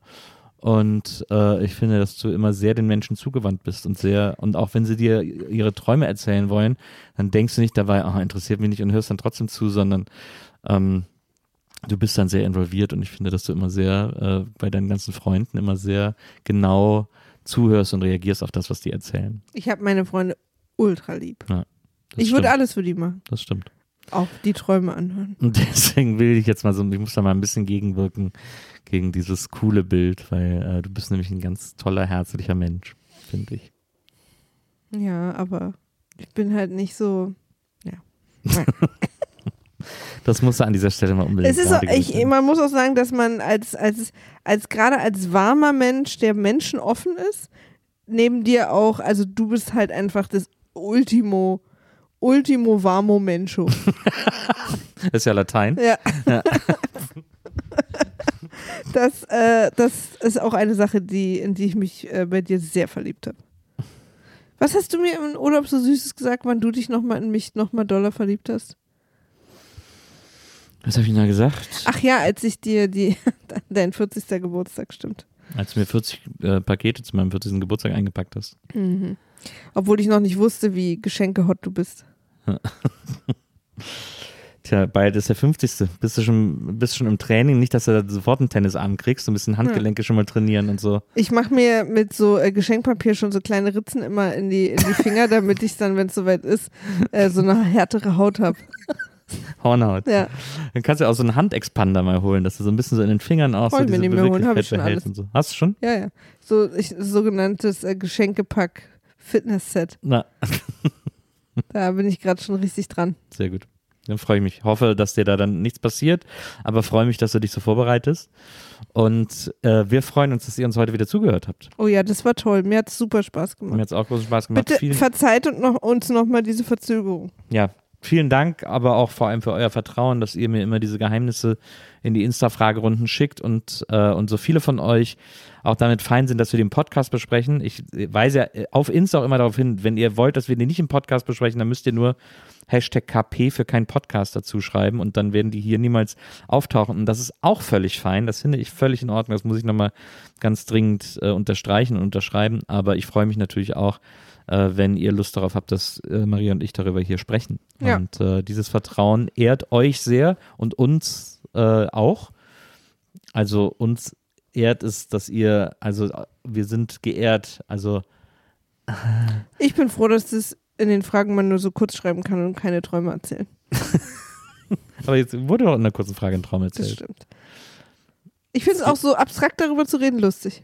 Und äh, ich finde, dass du immer sehr den Menschen zugewandt bist und sehr, und auch wenn sie dir ihre Träume erzählen wollen, dann denkst du nicht dabei, ah, interessiert mich nicht und hörst dann trotzdem zu, sondern ähm, du bist dann sehr involviert und ich finde, dass du immer sehr äh, bei deinen ganzen Freunden immer sehr genau zuhörst und reagierst auf das, was die erzählen. Ich habe meine Freunde ultra lieb. Das ich stimmt. würde alles für die machen. Das stimmt. Auch die Träume anhören. Und deswegen will ich jetzt mal so, ich muss da mal ein bisschen gegenwirken gegen dieses coole Bild, weil äh, du bist nämlich ein ganz toller, herzlicher Mensch, finde ich. Ja, aber ich bin halt nicht so. Das musst du an dieser Stelle mal unbedingt Es ist auch, ich, man muss auch sagen, dass man als, als, als gerade als warmer Mensch, der Menschen offen ist, neben dir auch, also du bist halt einfach das Ultimo, Ultimo Varmo Mencho. Das ist ja Latein. Ja. Ja. Das, äh, das ist auch eine Sache, die, in die ich mich äh, bei dir sehr verliebt habe. Was hast du mir im Urlaub so Süßes gesagt, wann du dich nochmal in mich nochmal doller verliebt hast? Was habe ich denn da gesagt? Ach ja, als ich dir die, dein 40. Geburtstag, stimmt. Als du mir 40 äh, Pakete zu meinem 40. Geburtstag eingepackt hast. Mhm. Obwohl ich noch nicht wusste, wie geschenkehot du bist. Tja, bald ist der 50. Bist du schon, bist schon im Training? Nicht, dass du da sofort einen Tennisarm kriegst, so ein bisschen Handgelenke schon mal trainieren und so. Ich mache mir mit so äh, Geschenkpapier schon so kleine Ritzen immer in die, in die Finger, damit ich dann, wenn es soweit ist, äh, so eine härtere Haut habe. Hornhaut. Ja. Dann kannst du auch so einen Handexpander mal holen, dass du so ein bisschen so in den Fingern auch so Wollen wir diese mehr holen, ich schon alles. und so. Hast du schon? Ja, ja. So ich, sogenanntes äh, Geschenkepack Fitness-Set. Na, Da bin ich gerade schon richtig dran. sehr gut. Dann freue ich mich. Hoffe, dass dir da dann nichts passiert, aber freue mich, dass du dich so vorbereitest. Und äh, wir freuen uns, dass ihr uns heute wieder zugehört habt. Oh ja, das war toll. Mir hat es super Spaß Mir gemacht. hat es auch großen Spaß gemacht. Bitte Vielen, verzeiht und noch, uns nochmal diese Verzögerung. ja, vielen Dank, aber auch vor allem für euer Vertrauen, dass ihr mir immer diese Geheimnisse in die Insta-Fragerunden schickt und, äh, und so viele von euch auch damit fein sind, dass wir den Podcast besprechen. Ich weise ja äh, auf Insta auch immer darauf hin, wenn ihr wollt, dass wir den nicht im Podcast besprechen, dann müsst ihr nur Hashtag KP für keinen Podcast dazu schreiben und dann werden die hier niemals auftauchen. Und das ist auch völlig fein. Das finde ich völlig in Ordnung. Das muss ich nochmal ganz dringend äh, unterstreichen und unterschreiben. Aber ich freue mich natürlich auch, äh, wenn ihr Lust darauf habt, dass äh, Maria und ich darüber hier sprechen. Ja. Und äh, dieses Vertrauen ehrt euch sehr und uns äh, auch. Also uns ehrt es, dass ihr, also wir sind geehrt, also Ich bin froh, dass das in den Fragen man nur so kurz schreiben kann und keine Träume erzählen. aber jetzt wurde doch in einer kurzen Frage ein Traum Das erzählt. stimmt. Ich finde es auch so abstrakt darüber zu reden lustig.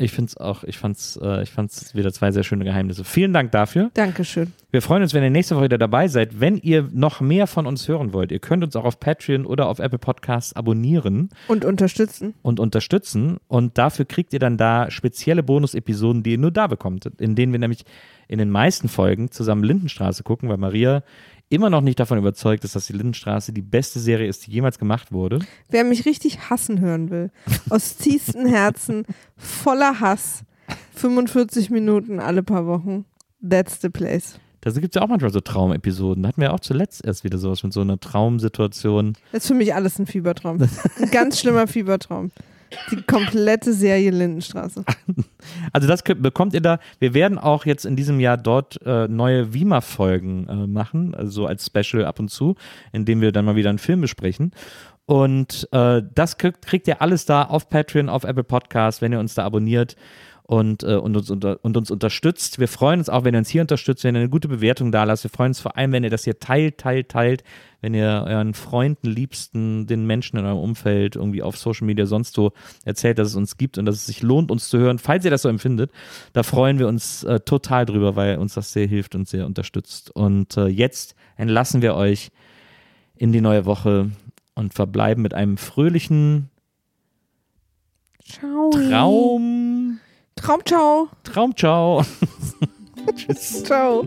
Ich finde es auch, ich fand's, äh, ich fand's wieder zwei sehr schöne Geheimnisse. Vielen Dank dafür. Dankeschön. Wir freuen uns, wenn ihr nächste Woche wieder dabei seid. Wenn ihr noch mehr von uns hören wollt, ihr könnt uns auch auf Patreon oder auf Apple Podcasts abonnieren Und unterstützen. und unterstützen. Und dafür kriegt ihr dann da spezielle Bonus-Episoden, die ihr nur da bekommt, in denen wir nämlich in den meisten Folgen zusammen Lindenstraße gucken, weil Maria immer noch nicht davon überzeugt ist, dass die Lindenstraße die beste Serie ist, die jemals gemacht wurde. Wer mich richtig hassen hören will, aus tiefstem Herzen, voller Hass, 45 Minuten alle paar Wochen, that's the place. Da gibt es ja auch manchmal so Traumepisoden. Da hatten wir auch zuletzt erst wieder sowas mit so einer Traumsituation. Das ist für mich alles ein Fiebertraum. Ein ganz schlimmer Fiebertraum. Die komplette Serie Lindenstraße. Also das bekommt ihr da. Wir werden auch jetzt in diesem Jahr dort äh, neue Wima-Folgen äh, machen, also so als Special ab und zu, indem wir dann mal wieder einen Film besprechen. Und äh, das kriegt, kriegt ihr alles da auf Patreon, auf Apple Podcasts, wenn ihr uns da abonniert und, äh, und, uns unter, und uns unterstützt. Wir freuen uns auch, wenn ihr uns hier unterstützt, wenn ihr eine gute Bewertung da lasst. Wir freuen uns vor allem, wenn ihr das hier teilt, teilt, teilt, wenn ihr euren Freunden, Liebsten, den Menschen in eurem Umfeld irgendwie auf Social Media sonst so erzählt, dass es uns gibt und dass es sich lohnt, uns zu hören. Falls ihr das so empfindet, da freuen wir uns äh, total drüber, weil uns das sehr hilft und sehr unterstützt. Und äh, jetzt entlassen wir euch in die neue Woche und verbleiben mit einem fröhlichen Ciao. Traum. Traum, ciao. Traum, ciao. Tschüss. Ciao.